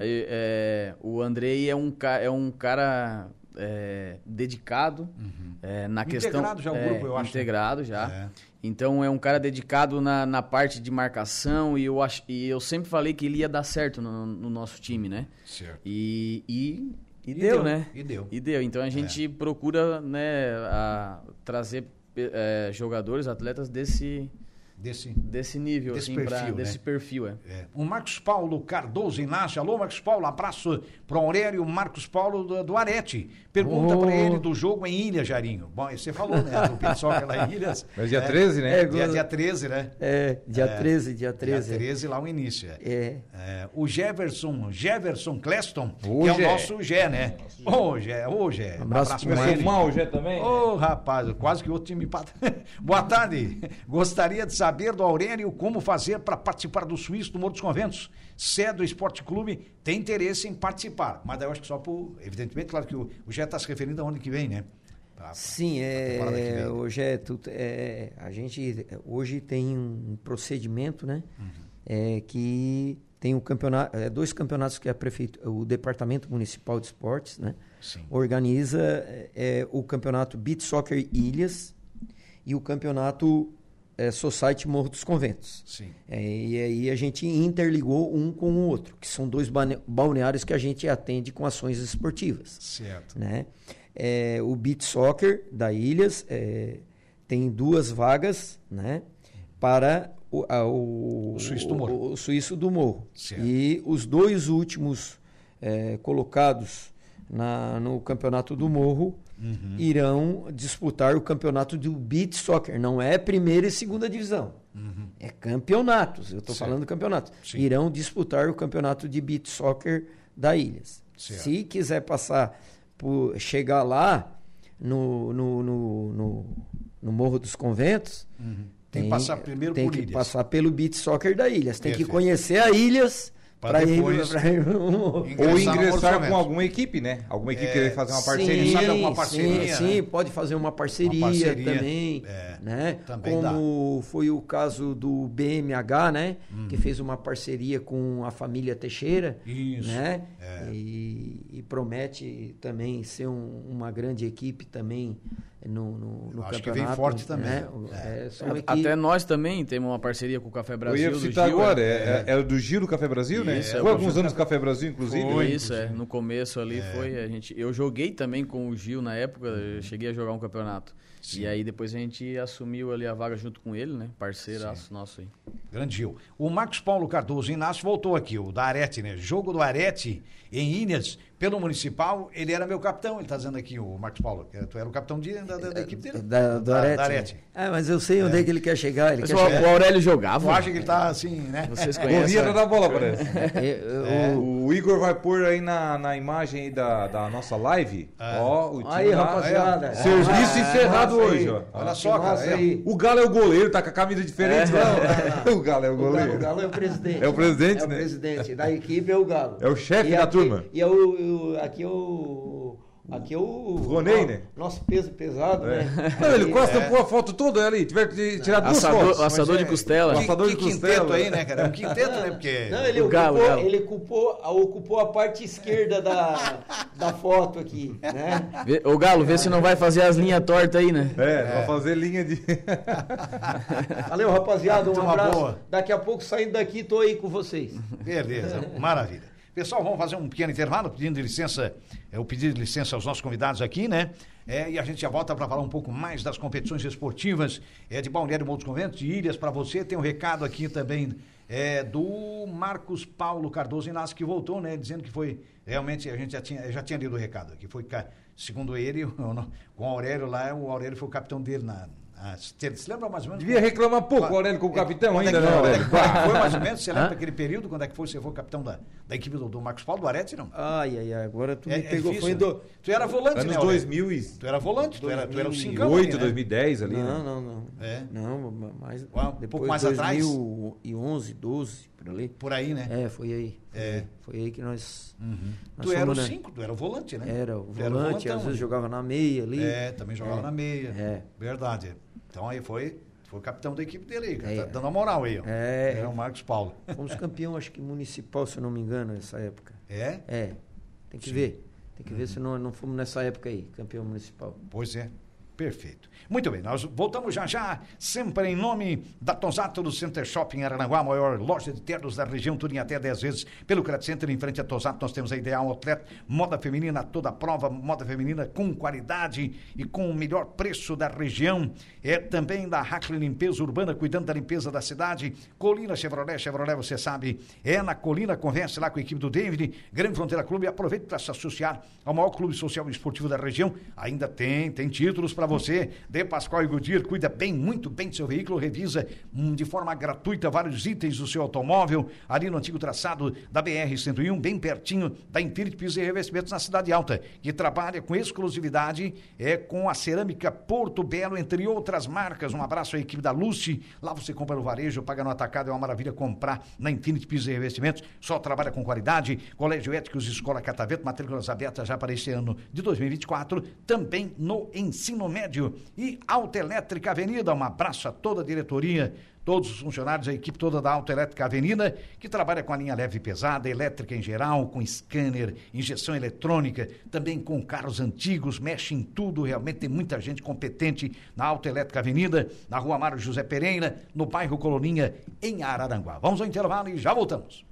É, é, o Andrei é um, é um cara é, dedicado uhum. é, na integrado questão. Integrado já o grupo, é, eu acho. Integrado já. É. Então é um cara dedicado na, na parte de marcação e eu, ach, e eu sempre falei que ele ia dar certo no, no nosso time, né? Certo. E, e, e, e deu, deu, né? E deu. E deu. Então a gente é. procura né, a, trazer é, jogadores, atletas desse desse, desse nível, desse assim, perfil. Pra, né? Desse perfil, é. é. O Marcos Paulo Cardoso Inácio. Alô, Marcos Paulo, abraço para o Aurélio Marcos Paulo do, do Arete. Pergunta oh. para ele do jogo em Ilha, Jarinho. Bom, você falou, né? Do Pitsoccer lá em Ilhas. Mas dia é, 13, né? É, dia, dia 13, né? É, dia é, 13, dia 13. Dia 13 lá o início. É. é. é. o Jefferson, Jefferson Cleston, que é o nosso Gé, né? Ô, Gé, ô, Gé. Um abraço para ele. Mal, o Gé também? Ô, rapaz, quase que outro time empata. Boa tarde. Gostaria de saber do Aurélio como fazer para participar do Suíço do Morro dos Conventos. Se é do Esporte Clube, tem interesse em participar. Mas eu acho que só por. Evidentemente, claro que o, o Gé está se referindo a onde que vem, né? Pra, Sim, é, hoje é, é, a gente hoje tem um procedimento, né? Uhum. É, que tem o campeonato, é, dois campeonatos que a prefeito, o Departamento Municipal de Esportes, né? Sim. Organiza é, o campeonato Beat Soccer Ilhas e o campeonato é, Society Morro dos Conventos. Sim. É, e aí a gente interligou um com o outro, que são dois balneários que a gente atende com ações esportivas. Certo. Né? É, o Beat Soccer da Ilhas é, tem duas vagas né, para o, a, o, o, Suíço do Morro. O, o Suíço do Morro. Certo. E os dois últimos é, colocados na, no Campeonato do Morro uhum. irão disputar o campeonato do beat soccer. Não é primeira e segunda divisão. Uhum. É campeonatos. Eu estou falando campeonato. Sim. Irão disputar o campeonato de beat soccer da Ilhas. Certo. Se quiser passar por chegar lá no, no, no, no, no Morro dos Conventos, uhum. tem, tem, que passar primeiro tem por que Ilhas. passar pelo beat soccer da Ilhas. Tem Perfeito. que conhecer a Ilhas Para depois. Ir, ir, ou ingressar com alguma equipe, né? Alguma equipe é, querer fazer uma parceria. Sim, alguma parceria, sim, né? sim, pode fazer uma parceria, uma parceria também. É, né? Também Como dá. foi o caso do BMH, né? Hum. Que fez uma parceria com a família Teixeira. Isso. Né? É. E, e, promete também ser um, uma grande equipe também no, no, no Acho campeonato. que vem forte também. Né? É. É, Até nós também temos uma parceria com o Café Brasil. Eu ia citar Gil, agora, é, é, é, do Giro Café Brasil, né? Isso, foi alguns anos do Café Brasil, inclusive. Foi isso, é. No começo ali foi. A gente, eu joguei também com o Gil na época, cheguei a jogar um campeonato. Sim. E aí depois a gente assumiu ali a vaga junto com ele, né? Parceiraço nosso aí. Grande Gil. O Marcos Paulo Cardoso Inácio voltou aqui, o da Arete, né? Jogo do Arete em Ilhas, pelo Municipal, ele era meu capitão, ele está dizendo aqui, o Marcos Paulo. Tu era o capitão de, da, da, da, equipe dele. Da, do Arete. Da, Arete. Ah, mas eu sei onde é, é que ele quer chegar. Ele quer o, chegar. o Aurélio jogava. Eu acho que ele está assim, né? Vocês conhecem. Corrida da bola, parece. É, é. O, o, Igor vai pôr aí na, na imagem aí da, da nossa live. É. Ó, o time aí, lá, rapaziada. Serviço ah, encerrado hoje, ó. Olha só, cara. Aí. O Galo é o goleiro, tá com a camisa diferente. Não, o Galo é o goleiro. O Galo, é o presidente. É o presidente, né? É o presidente. Da equipe é o Galo. É o chefe da turma. E é o, aqui é o Aqui é o. Ronei, né? Nosso peso pesado, é. né? Não, ele gosta é. pôr a foto toda ali. Tiver que tirar duas assador, fotos. Assador de é. costela. Que, assador que de costela. quinteto aí, né, cara? É um quinteto, né? Porque. Não, ele, o ocupou, galo, galo. ele ocupou, ocupou a parte esquerda da, da foto aqui, né? Ô, Galo, vê se não vai fazer as linhas tortas aí, né? É, é. vai fazer linha de. Valeu, rapaziada. Um abraço. Boa. Daqui a pouco, saindo daqui, tô aí com vocês. Beleza, maravilha. Pessoal, vamos fazer um pequeno intervalo, pedindo licença, eu pedi licença aos nossos convidados aqui, né? É, e a gente já volta para falar um pouco mais das competições esportivas é, de Balneário Montes Conventos, de Ilhas, para você. Tem um recado aqui também é, do Marcos Paulo Cardoso Inácio, que voltou, né? Dizendo que foi, realmente, a gente já tinha, já tinha lido o recado, que foi, segundo ele, com o Aurélio lá, o Aurélio foi o capitão dele na, ah, você se lembra mais ou menos? Devia reclamar pouco, Aurélio, como capitão quando ainda, é que, não, Aurélio? É foi mais ou menos? Você lembra daquele período? Quando é que foi? Você foi capitão da, da equipe do, do Marcos Paulo, do Arete, não? Ai, ai, ai, agora tu é, me é pegou. É foi do... Né? Tu era volante, Anos né, 2000 e... Tu era volante, tu era, tu era o 5 2008, né? 2010 ali, Não, né? não, não. É? Não, mas... Uau, um pouco mais 2011, atrás? 2011, 12, por ali. Por aí, né? É, foi aí. Foi, é. aí, foi aí que nós... Uhum. nós tu era o 5, tu era o volante, né? Era o volante, às vezes né? jogava na meia ali. É, também jogava na meia. É. Verdade. Então aí foi foi o capitão da equipe dele aí, cara. É. Tá dando a moral aí, ó. É. É o Marcos Paulo. Fomos campeão, acho que municipal, se eu não me engano, nessa época. É? É. Tem que Sim. ver. Tem que uhum. ver se não, não fomos nessa época aí, campeão municipal. Pois é. Perfeito. Muito bem, nós voltamos já já, sempre em nome da Tosato do Center Shopping Aranaguá, maior loja de ternos da região, tudo em até 10 vezes. Pelo Credit Center, em frente a Tosato, nós temos a Ideal Outlet, moda feminina toda prova, moda feminina com qualidade e com o melhor preço da região. É também da Hackley Limpeza Urbana, cuidando da limpeza da cidade. Colina Chevrolet, Chevrolet, você sabe, é na Colina, converse lá com a equipe do David, Grande Fronteira Clube, aproveite para se associar ao maior clube social e esportivo da região. Ainda tem, tem títulos para você. De Pascoal e Goodyear cuida bem, muito bem do seu veículo, revisa hum, de forma gratuita vários itens do seu automóvel, ali no antigo traçado da BR-101, bem pertinho da Infinity Pisos e Revestimentos na Cidade Alta, que trabalha com exclusividade é com a cerâmica Porto Belo, entre outras marcas. Um abraço à equipe da Lucy. Lá você compra no varejo, paga no atacado, é uma maravilha comprar na Infinity Pisos e Revestimentos. Só trabalha com qualidade. Colégio Éticos, Escola Cataveto, matrículas abertas já para este ano de 2024, também no ensino médio. E Autoelétrica Avenida, um abraço a toda a diretoria, todos os funcionários, a equipe toda da Autoelétrica Avenida, que trabalha com a linha leve e pesada, elétrica em geral, com scanner, injeção eletrônica, também com carros antigos, mexe em tudo, realmente tem muita gente competente na Autoelétrica Avenida, na rua Mário José Pereira, no bairro Coloninha, em Araranguá. Vamos ao intervalo e já voltamos.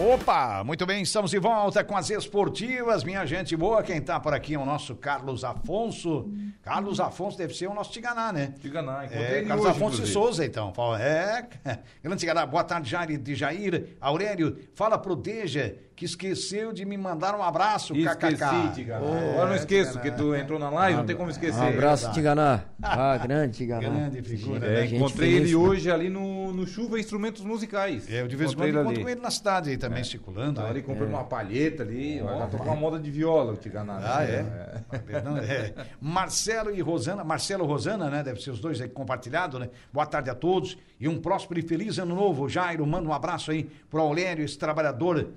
Opa, muito bem, estamos de volta com as esportivas, minha gente boa. Quem tá por aqui é o nosso Carlos Afonso. Carlos Afonso deve ser o nosso Tiganá, né? Tiganá, é, Carlos hoje, Afonso inclusive. Souza, então. É, grande Tiganá, boa tarde, Jair, de Jair. Aurélio, fala pro Deja que esqueceu de me mandar um abraço, Esqueci, kkk. Tiganá. Oh, Agora não esqueço, Tiganá. que tu entrou na live, não tem como esquecer. Um abraço. Tiganá. Ah, grande Tiganá. Grande figura, É, né? Encontrei ele né? hoje ali no, no Chuva Instrumentos Musicais. Eu de vez em quando encontro com ele na cidade aí também, circulando. Tava né? ali comprando uma palheta ali, já tô com uma moda de viola, o Tiganá. Ah, é? Não, é. Marcelo e Rosana, Marcelo e Rosana, né? Deve ser os dois aí compartilhados, né? Boa tarde a todos e um próspero e feliz ano novo. Jairo, manda um abraço aí pro Aurélio, esse trabalhador,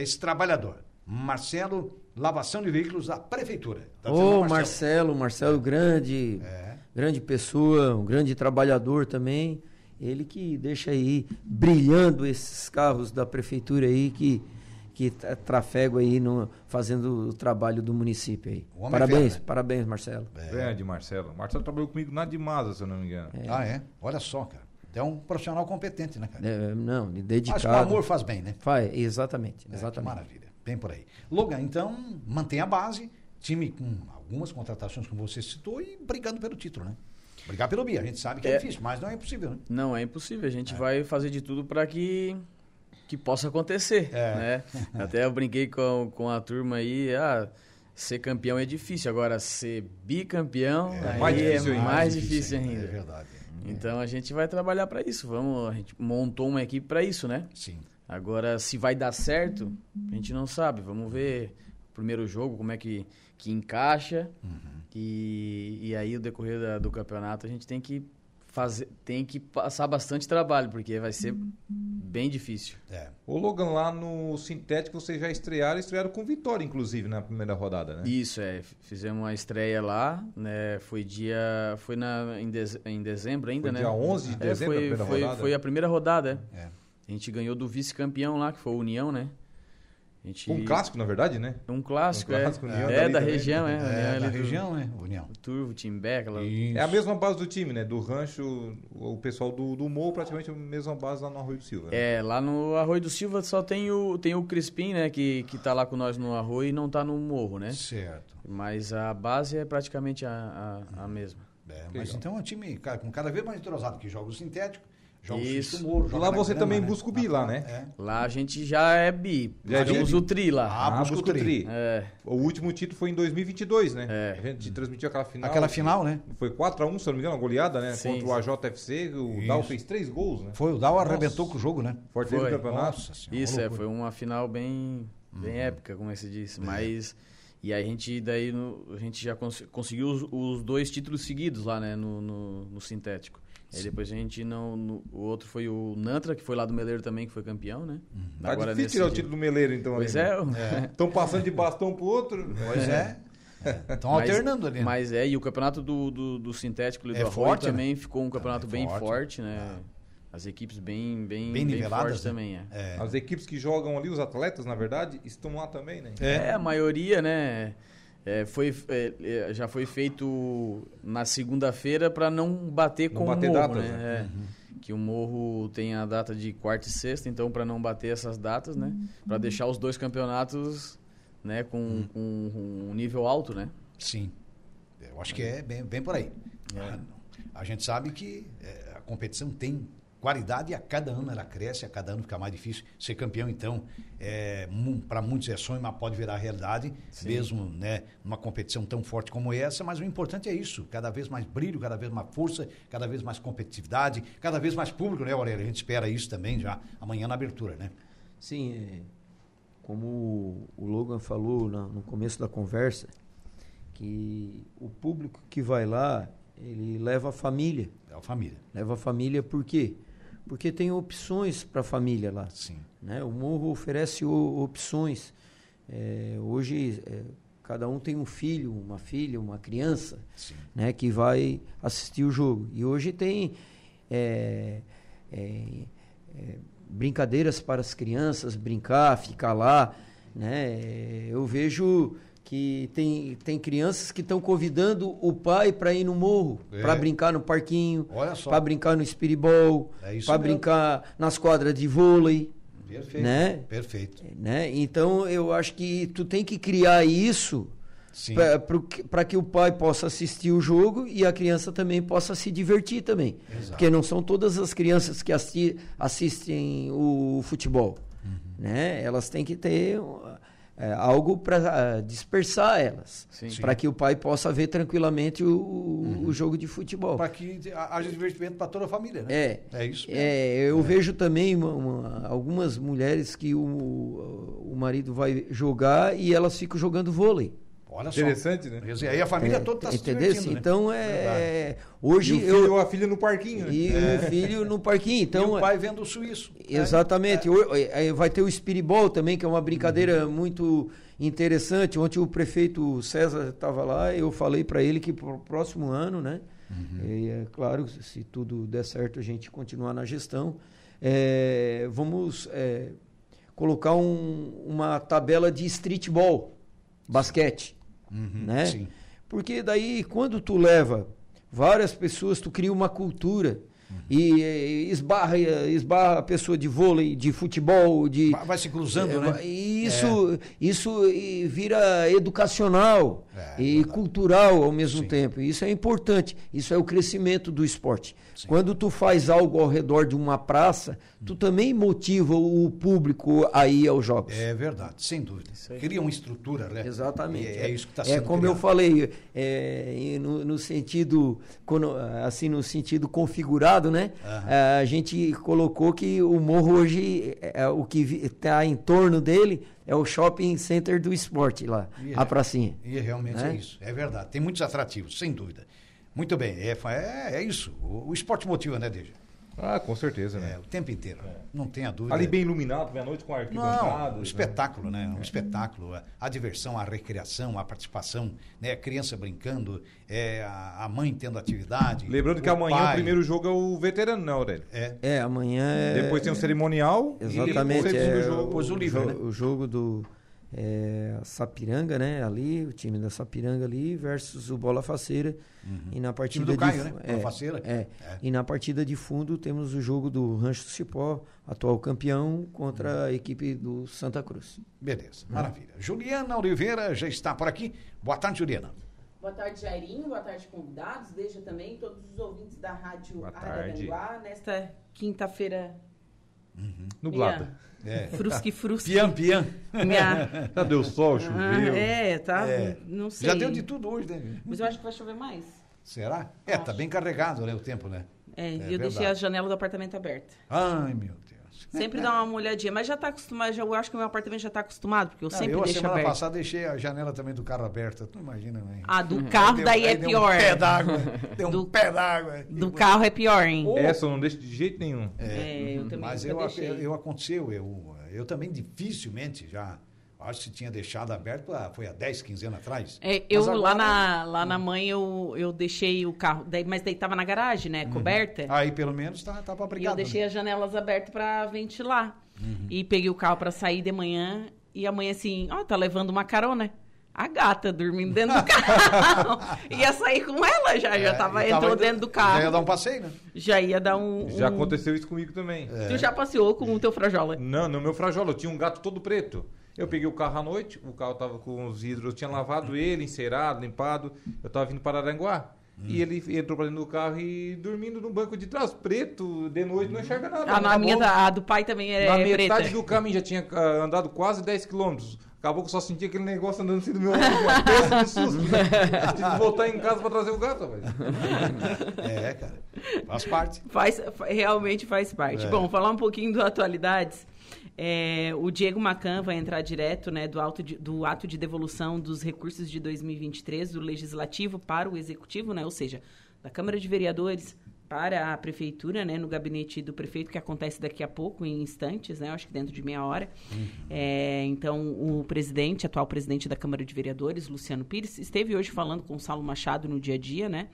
esse trabalhador. Marcelo, lavação de veículos da prefeitura. Tá Ô, o Marcelo, Marcelo, grande, É. grande pessoa, um grande trabalhador também. Ele que deixa aí brilhando esses carros da prefeitura aí que que tra- trafegam aí no, fazendo o trabalho do município aí. É Parabéns, fera, né? parabéns, Marcelo. Grande, Marcelo. Marcelo trabalhou comigo na de Masa, se eu não me engano. Ah, é? Olha só, cara. É um profissional competente, né, cara? É, não, Mas dedicado. com amor faz bem, né? Faz, exatamente, É, que exatamente. maravilha. Bem por aí. Logan, então, mantém a base, time com algumas contratações, como você citou, e brigando pelo título, né? Brigar pelo Bia. A gente sabe que é, É. difícil, mas não é impossível, né? Não, é impossível. A gente vai fazer de tudo para que, que possa acontecer, É. né? Até eu brinquei com, com a turma aí, ah, ser campeão é difícil, agora ser bicampeão aí mais é difícil ainda. mais difícil ainda. É verdade. Então a gente vai trabalhar para isso. Vamos, a gente montou uma equipe para isso, né? Sim. Agora, se vai dar certo, a gente não sabe. Vamos ver o primeiro jogo, como é que, que encaixa. Uhum. E, e aí, o decorrer da- do campeonato, a gente tem que fazer, tem que passar bastante trabalho, porque vai ser bem difícil. É. O Logan lá no Sintético, vocês já estrearam, estrearam com vitória, inclusive, na primeira rodada, né? Isso, é. Fizemos uma estreia lá, né? Foi dia. Foi na, em, deze- em dezembro ainda, Foi né? dia 11 de É, dezembro, a foi, primeira foi, rodada? foi a primeira rodada, é. É. A gente ganhou do vice-campeão lá, que foi o União, né? Gente... Um clássico, na verdade, né? Um clássico, Um é. clássico, União é, dali da também. região, é. União É, ali da do- região, né? União. Turvo, Timbé, aquela... É a mesma base do time, né? Do rancho, o pessoal do, do Morro, praticamente a mesma base lá no Arroio do Silva. né? É, lá no Arroio do Silva só tem o, tem o Crispim, né? Que, que tá lá com nós no Arroio e não tá no Morro, né? Certo. Mas a base é praticamente a, a, a mesma. É, mas Legal. então é um time cara, com cada vez mais entrosado, que joga o sintético, joga Isso. Moro. joga Lá você grama, também né? busca o bi lá, né? É. Lá a gente já é bi. Já é bi? o tri lá. Ah, busca o tri. É, O último título foi em 2022, né? É. A gente transmitiu aquela final. Aquela final, né? Foi 4x1, se eu não me engano, uma goleada, né? Sim, Contra o AJFC. O Isso. Dal fez três gols, né? Foi, o Dal Nossa. arrebentou com o jogo, né? Forte Foi. do campeonato. Nossa senhora. Isso, é, foi uma final bem, bem épica, como é que se diz. É. Mas. E aí a gente daí no- a gente já cons- conseguiu os, os dois títulos seguidos lá, né, no, no, no sintético. Aí depois a gente não. no- o outro foi o Nantra, que foi lá do Meleiro também, que foi campeão, né? Tá difícil tirar o título do Meleiro, então. Pois ali, é, né? Estão passando de bastão pro outro. Pois é. Estão Mas- alternando ali. né? Mas é, e o campeonato do, do, do sintético ali É do Arroio forte, também ficou um campeonato Também bem forte. forte, né? As equipes bem, bem, Bem bem, niveladas, fortes né? também, é. É. As equipes que jogam ali, os atletas, na verdade, estão lá também, né? É, a maioria, né? É, foi, é, é, já foi feito na segunda-feira para não bater Não com bater o morro, datas, né? né? É, Que o morro tem a data de quarta e sexta, então para não bater essas datas, né? Para deixar os dois campeonatos, né? Com, com um nível alto, né? Sim. Eu acho que é bem, bem por aí. É. A gente sabe que é, a competição tem qualidade e a cada ano ela cresce, a cada ano fica mais difícil. Ser campeão, então, é, para muitos é sonho, mas pode virar realidade, Sim. mesmo né, numa competição tão forte como essa. Mas o importante é isso: cada vez mais brilho, cada vez mais força, cada vez mais competitividade, cada vez mais público, né, Aurélia? A gente espera isso também já amanhã na abertura, né? Sim, é, como o Logan falou no começo da conversa, que o público que vai lá, ele leva a família. É a família. Leva a família por quê? Porque tem opções para a família lá. Sim. né? O morro oferece o- opções. É, hoje, é, cada um tem um filho, uma filha, uma criança Sim. né, que vai assistir o jogo. E hoje tem é, é, é, brincadeiras para as crianças brincar, ficar lá. Né? É, Eu vejo que tem, tem crianças que estão convidando o pai para ir no morro, É. para brincar no parquinho, para brincar no espiribol, É para brincar nas quadras de vôlei. Perfeito. Né? Perfeito. Né? Então eu acho que tu tem que criar isso para que o pai possa assistir o jogo e a criança também possa se divertir também. Exato. Porque não são todas as crianças que assi- assistem o futebol. uhum. né? Elas têm que ter é, algo para dispersar elas, para que o pai possa ver tranquilamente o, uhum. o jogo de futebol. Para que haja divertimento para toda a família, né? É, é isso. Mesmo. É, eu é. vejo também uma, uma, algumas mulheres que o, o marido vai jogar e elas ficam jogando vôlei. Olha Interessante, só. né? E aí a família é, toda está se Entendeu? Né? Então é. Hoje e o filho eu, ou a filha no parquinho, né? E é. o filho no parquinho. Então, e o pai vendo o suíço. Exatamente. É. Vai ter o Spiribol também, que é uma brincadeira uhum. muito interessante. Ontem o prefeito César estava lá, eu falei para ele que para o próximo ano, né? Uhum. E é claro, se tudo der certo, a gente continuar na gestão. É, vamos é, colocar um, uma tabela de streetball, basquete. Uhum, né? Sim. Porque daí, quando tu leva várias pessoas, tu cria uma cultura. Uhum. E, esbarra, esbarra a pessoa de vôlei, de futebol, de. Vai se cruzando, é, né? Isso, é. isso vira educacional é, e cultural ao mesmo Sim. tempo. Isso é importante. Isso é o crescimento do esporte. Sim. Quando tu faz algo ao redor de uma praça, tu também motiva o público a ir aos jogos. É verdade, sem dúvida. Cria uma estrutura, né? Exatamente. é, é, isso que está sendo É como criado. eu falei, é, no, no, sentido, assim, no sentido configurado, né? Uhum. A gente colocou que o morro hoje, é, o que está em torno dele é o shopping center do esporte lá, e a é, pracinha. E realmente né? é isso, é verdade. Tem muitos atrativos, sem dúvida. Muito bem, é, é, é isso. O, o esporte motiva, né, Deja? Ah, com certeza, né? É, o tempo inteiro. É. Não tenha dúvida. Ali bem iluminado, meia noite com arquibancadas. Um né? espetáculo, né? Um é. espetáculo. A, a, diversão, a recreação, a participação, né? A criança brincando, é, a, a mãe tendo atividade. Lembrando que amanhã pai. o primeiro jogo é o veterano, né, Aurélio? É. É, amanhã é... Depois tem o cerimonial. Exatamente. E depois, é, jogo, depois o livro, né? O jogo do é, Sapiranga, né? Ali, o time da Sapiranga ali versus o Bola Faceira. Uhum. E na partida time do Caio, de, né? É, Faceira. É, é, E na partida de fundo temos o jogo do Rancho do Cipó, atual campeão, contra uhum. a equipe do Santa Cruz. Beleza, uhum. maravilha. Juliana Oliveira já está por aqui. Boa tarde, Juliana. Boa tarde, Jairinho. Boa tarde, convidados. Deixa também todos os ouvintes da Rádio Araranguá nesta quinta-feira uhum. nublada. É. Frusque, frusque. Pian, pian. Minha... Já deu sol, choveu. é, tá. É. Não sei. Já deu de tudo hoje, né? Mas eu acho que vai chover mais. Será? É, tá bem carregado, né, o tempo, né? É, é eu verdade. deixei a janela do apartamento aberta. Ai, meu Deus. Sempre dá uma olhadinha, mas já está acostumado, já, eu acho que o meu apartamento já está acostumado, porque eu não, sempre eu, deixo aberto. Eu, semana passada, deixei a janela também do carro aberta, tu imagina, né? Ah, do carro deu, daí é pior. Deu um pé d'água, deu do, um pé d'água. Do carro é pior, hein? Essa eu não deixo de jeito nenhum. É, é eu também Mas eu, eu, eu, aconteceu, eu, eu também dificilmente já Acho que tinha deixado aberto, foi há 10, 15 anos atrás. É, eu agora... lá, na, lá na mãe eu, eu deixei o carro, daí, mas daí tava na garagem, né? Uhum. Coberta. Aí pelo menos tá, tá pra E eu deixei né? as janelas abertas para ventilar. Uhum. E peguei o carro para sair de manhã e a mãe assim, ó, oh, tá levando uma carona. A gata dormindo dentro do carro. ia sair com ela já, é, já tava, entrou tava, dentro do carro. Já ia dar um passeio, né? Já ia dar um. Já um... aconteceu isso comigo também. É. Tu já passeou com o teu frajola? Não, no meu frajola, eu tinha um gato todo preto. Eu peguei o carro à noite, o carro tava com os vidros, eu tinha lavado ele, encerado, limpado. Eu tava vindo para Aranguá. Hum. E ele entrou pra dentro do carro e dormindo no banco de trás, preto, de noite, não enxerga nada. Ah, a, minha, a do pai também é Na preta. metade do caminho, já tinha uh, andado quase 10 quilômetros. Acabou que eu só senti aquele negócio andando assim do meu lado, pensa no susto. Né? Tive que voltar em casa pra trazer o gato, rapaz. É, cara. Faz parte. Faz, realmente faz parte. É. Bom, falar um pouquinho do Atualidades. É, o Diego Macan vai entrar direto né, do, auto de, do ato de devolução dos recursos de 2023 do Legislativo para o Executivo, né, ou seja, da Câmara de Vereadores para a Prefeitura, né, no gabinete do prefeito, que acontece daqui a pouco, em instantes, né, acho que dentro de meia hora. Uhum. É, então, o presidente, atual presidente da Câmara de Vereadores, Luciano Pires, esteve hoje falando com o Saulo Machado no dia a dia, né?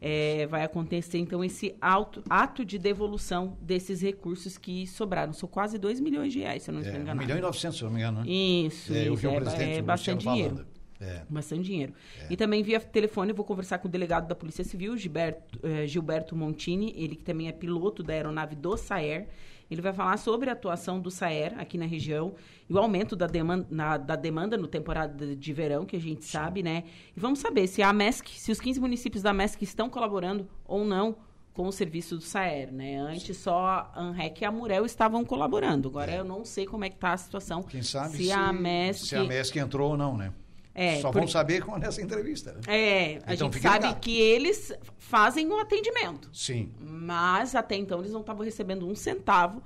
é, vai acontecer então esse auto, ato de devolução desses recursos que sobraram. São quase 2 milhões de reais, se eu não estou é, enganado. 1 milhão e 900, se eu não me engano. Né? Isso, é, isso. É, é bastante dinheiro. É. Bastante dinheiro. É. E também via telefone, eu vou conversar com o delegado da Polícia Civil, Gilberto, eh, Gilberto Montini, ele que também é piloto da aeronave do Saer. Ele vai falar sobre a atuação do Saer aqui na região e o aumento da demanda, na, da demanda no temporada de verão, que a gente sabe, né? E vamos saber se a MESC, se os 15 municípios da MESC estão colaborando ou não com o serviço do Saer, né? Antes só a ANREC e a Murel estavam colaborando. Agora é. eu não sei como é que está a situação. Quem sabe se, se a MESC... Se a MESC entrou ou não, né? É, Só por... vão saber com essa entrevista. Né? É, a então, gente sabe ligado. que eles fazem o um atendimento. Sim. Mas até então eles não estavam recebendo um centavo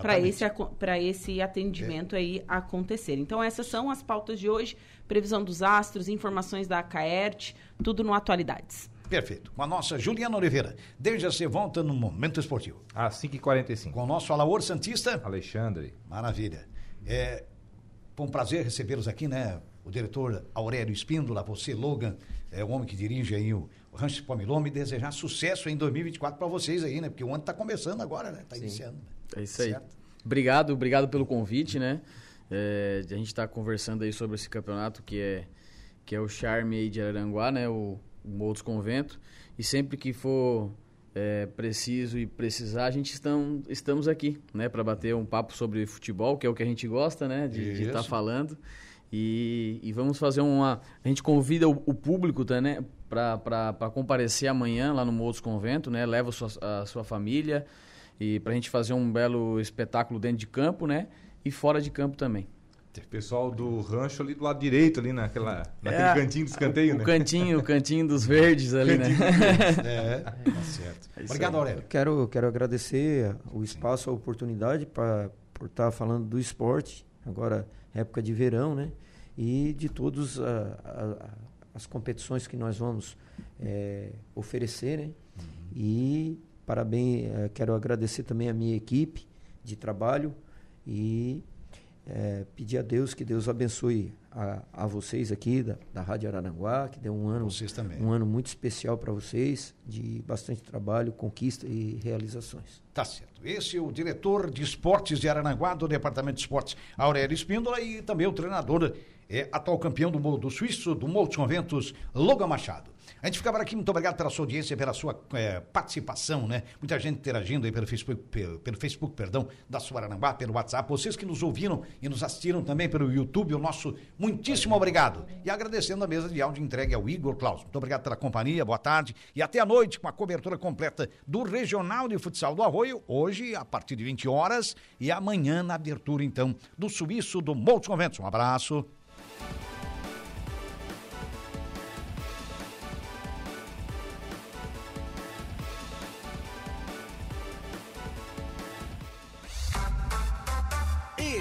para esse, esse atendimento é. aí acontecer. Então essas são as pautas de hoje. Previsão dos astros, informações da Acaert, tudo no Atualidades. Perfeito. Com a nossa Juliana Oliveira. Desde a volta no Momento Esportivo. Às 5h45. Com o nosso Alaor Santista. Alexandre. Maravilha. É, foi um prazer recebê-los aqui, né? O diretor Aurélio Espíndola, você, Logan, é o homem que dirige aí o, o Rancho Pomilome, desejar sucesso em 2024 para vocês aí, né? Porque o ano está começando agora, né? Está iniciando. Né? É isso aí. Obrigado, obrigado pelo convite, né? É, a gente está conversando aí sobre esse campeonato que é, que é o charme aí de Aranguá, né? O, o Convento. E sempre que for é, preciso e precisar, a gente estão, estamos aqui, né? Para bater um papo sobre futebol, que é o que a gente gosta, né? De estar tá falando. E, e, vamos fazer uma. A gente convida o, o público tá, né, para comparecer amanhã lá no Moços Convento, né? Leva a sua, a sua família e para a gente fazer um belo espetáculo dentro de campo, né? E fora de campo também. Pessoal do rancho ali do lado direito, ali naquela, naquele é, cantinho do escanteio, o, né? O cantinho, o cantinho dos verdes ali, né? é, tá certo. É Obrigado, Aurélio. Quero, quero agradecer o espaço, a oportunidade pra, por estar falando do esporte. Agora, época de verão, né? E de todas as competições que nós vamos é, oferecer, né? Uhum. E parabéns, é, quero agradecer também a minha equipe de trabalho e é, pedir a Deus que Deus abençoe a, a vocês aqui da, da Rádio Araranguá, que deu um ano, um ano muito especial para vocês, de bastante trabalho, conquista e realizações. Tá certo. Esse é o diretor de esportes de Araranguá, do Departamento de Esportes, Aurélio Espíndola, e também o treinador, é, atual campeão do, do Suíço, do Montes Conventos, Logan Machado. A gente por aqui, muito obrigado pela sua audiência, pela sua é, participação, né? Muita gente interagindo aí pelo Facebook, pelo, pelo, Facebook, perdão, da Suaranambá, pelo WhatsApp. Vocês que nos ouviram e nos assistiram também pelo YouTube, o nosso muitíssimo obrigado. E agradecendo a mesa de áudio entregue ao Igor Klaus. Muito obrigado pela companhia, boa tarde e até a noite com a cobertura completa do Regional de Futsal do Arroio, hoje a partir de 20 horas e amanhã na abertura então do Suíço do Montes Conventos. Um abraço.